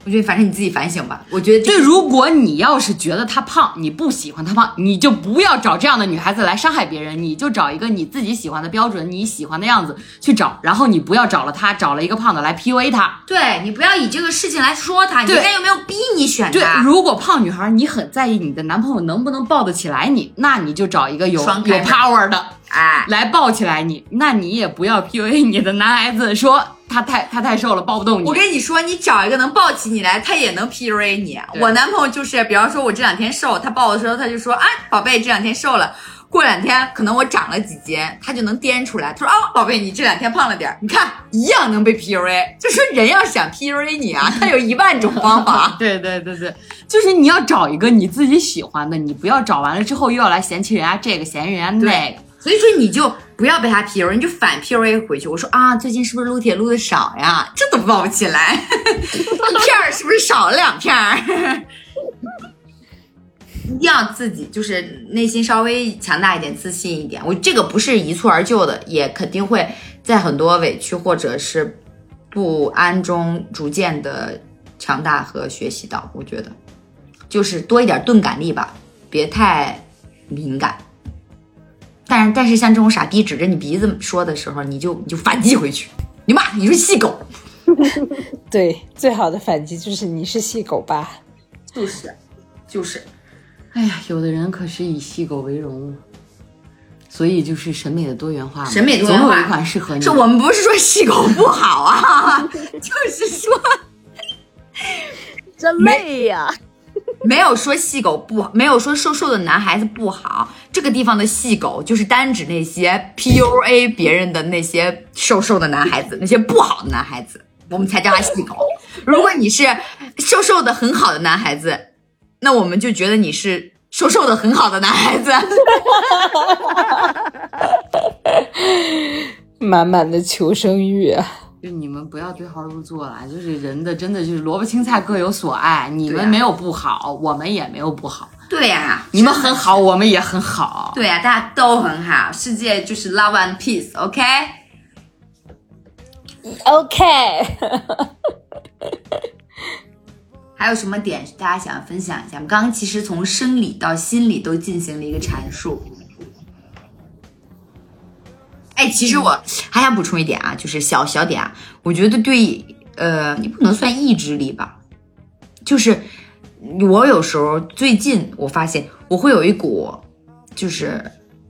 我觉得反正你自己反省吧。我觉得这对，如果你要是觉得她胖，你不喜欢她胖，你就不要找这样的女孩子来伤害别人，你就找一个你自己喜欢的标准，你喜欢的样子去找，然后你不要找了她，找了一个胖的来 PUA 她。对你不要以这个事情来说她，你对看有没有逼你选对，如果胖女孩你很在意你的男朋友能不能抱得起来你，那你就找一个有有 power 的哎，来抱起来你，那你也不要 PUA 你的男孩子，说他太他太瘦了抱不动你。我跟你说，你找一个能抱起你来，他也能 PUA 你。我男朋友就是，比方说我这两天瘦，他抱我的时候，他就说，哎，宝贝，这两天瘦了。过两天可能我长了几斤，他就能掂出来。他说哦，宝贝，你这两天胖了点儿，你看一样能被 PUA。就说人要想 PUA 你啊，他有一万种方法。对对对对，就是你要找一个你自己喜欢的，你不要找完了之后又要来嫌弃人家这个嫌弃人家那个。所以说你就不要被他 PUA，你就反 PUA 回去。我说啊，最近是不是撸铁撸的少呀？这都抱不起来，一片儿是不是少了两片儿？一定要自己就是内心稍微强大一点，自信一点。我这个不是一蹴而就的，也肯定会在很多委屈或者是不安中逐渐的强大和学习到。我觉得就是多一点钝感力吧，别太敏感。但是但是像这种傻逼指着你鼻子说的时候，你就你就反击回去，你骂你是细狗，对，最好的反击就是你是细狗吧？就是就是，哎呀，有的人可是以细狗为荣，所以就是审美的多元化嘛，审美多元化。总有一款适合你。是我们不是说细狗不好啊，就是说真累呀、没有说细狗不好，没有说瘦瘦的男孩子不好。这个地方的细狗就是单指那些 PUA 别人的那些瘦瘦的男孩子，那些不好的男孩子，我们才叫他细狗。如果你是瘦瘦的很好的男孩子，那我们就觉得你是瘦瘦的很好的男孩子。满满的求生欲啊！就你们不要对号入座了，就是人的真的就是萝卜青菜各有所爱，你们没有不好，我们也没有不好，对呀、你们很好，我们也很好。对呀、大家都很好，世界就是 love and peace，OK？、OK，还有什么点大家想要分享一下？我们刚刚其实从生理到心理都进行了一个阐述。哎，其实我还想补充一点啊，就是小小点啊，我觉得对，呃，你不能算意志力吧，就是我有时候最近我发现我会有一股，就是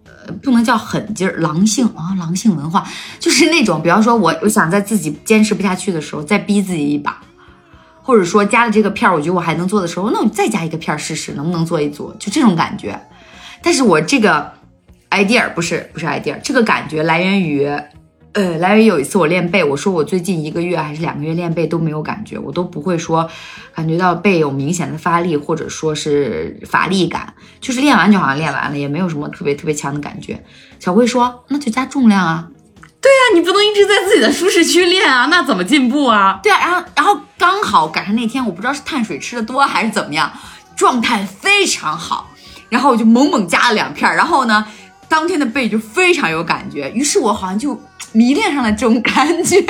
呃，不能叫狠劲儿，狼性啊，狼性文化，就是那种，比方说我我想在自己坚持不下去的时候，再逼自己一把，或者说加了这个片儿，我觉得我还能做的时候，那我再加一个片儿试试，能不能做一组，就这种感觉。但是我这个 idea 不是不是 idea，这个感觉来源于，呃，来源于有一次我练背，我说我最近一个月还是两个月练背都没有感觉，我都不会说感觉到背有明显的发力或者说是乏力感，就是练完就好像练完了，也没有什么特别特别强的感觉。小慧说，那就加重量啊，对啊你不能一直在自己的舒适区练啊，那怎么进步啊？对啊，然后然后刚好赶上那天，我不知道是碳水吃的多还是怎么样，状态非常好，然后我就猛猛加了两片儿，然后呢，当天的背就非常有感觉，于是我好像就迷恋上了这种感觉。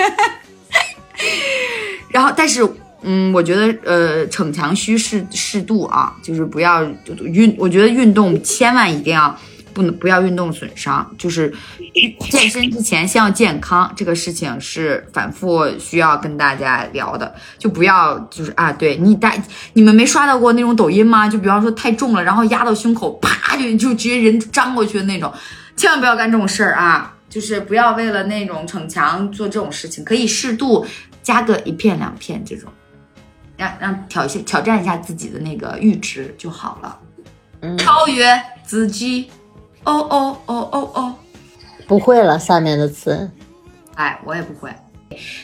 然后，但是，嗯，我觉得，呃，逞强需适适度啊，就是不要就运，我觉得运动千万一定要不能不要运动损伤，就是健身之前先要健康，这个事情是反复需要跟大家聊的，就不要就是啊，对你大你们没刷到过那种抖音吗？就比方说太重了，然后压到胸口，啪就就直接人张过去的那种，千万不要干这种事儿啊！就是不要为了那种逞强做这种事情，可以适度加个一片两片这种，让让挑一些挑战一下自己的那个阈值就好了，嗯超越自己。哦哦哦哦哦，不会了，下面的词。哎，我也不会。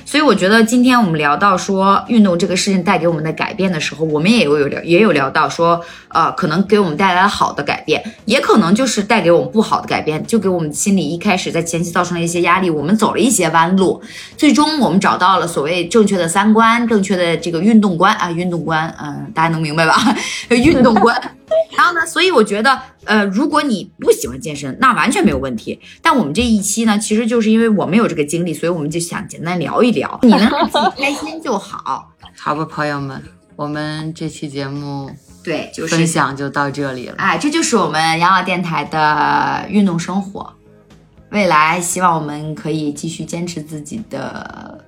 所以我觉得今天我们聊到说运动这个事情带给我们的改变的时候，我们也有有聊也有聊到说，呃，可能给我们带来了好的改变，也可能就是带给我们不好的改变，就给我们心里一开始在前期造成了一些压力，我们走了一些弯路，最终我们找到了所谓正确的三观，正确的这个运动观啊，运动观，嗯、大家能明白吧？运动观。然后呢，所以我觉得，呃，如果你不喜欢健身，那完全没有问题。但我们这一期呢，其实就是因为我们有这个经历，所以我们就想简单聊一聊，你能让自己开心就好。好吧，朋友们，我们这期节目对，就是分享就到这里了。哎，这就是我们养老电台的运动生活。未来希望我们可以继续坚持自己的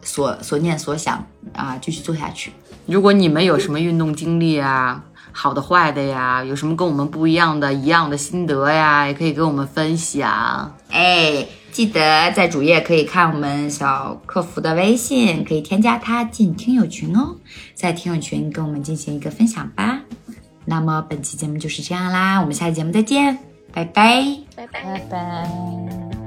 所所念所想啊，继续做下去。如果你们有什么运动经历啊，好的坏的呀，有什么跟我们不一样的、一样的心得呀，也可以跟我们分享。哎，记得在主页可以看我们小客服的微信，可以添加他进听友群哦，在听友群跟我们进行一个分享吧。那么本期节目就是这样啦，我们下期节目再见，拜拜。拜拜。拜拜。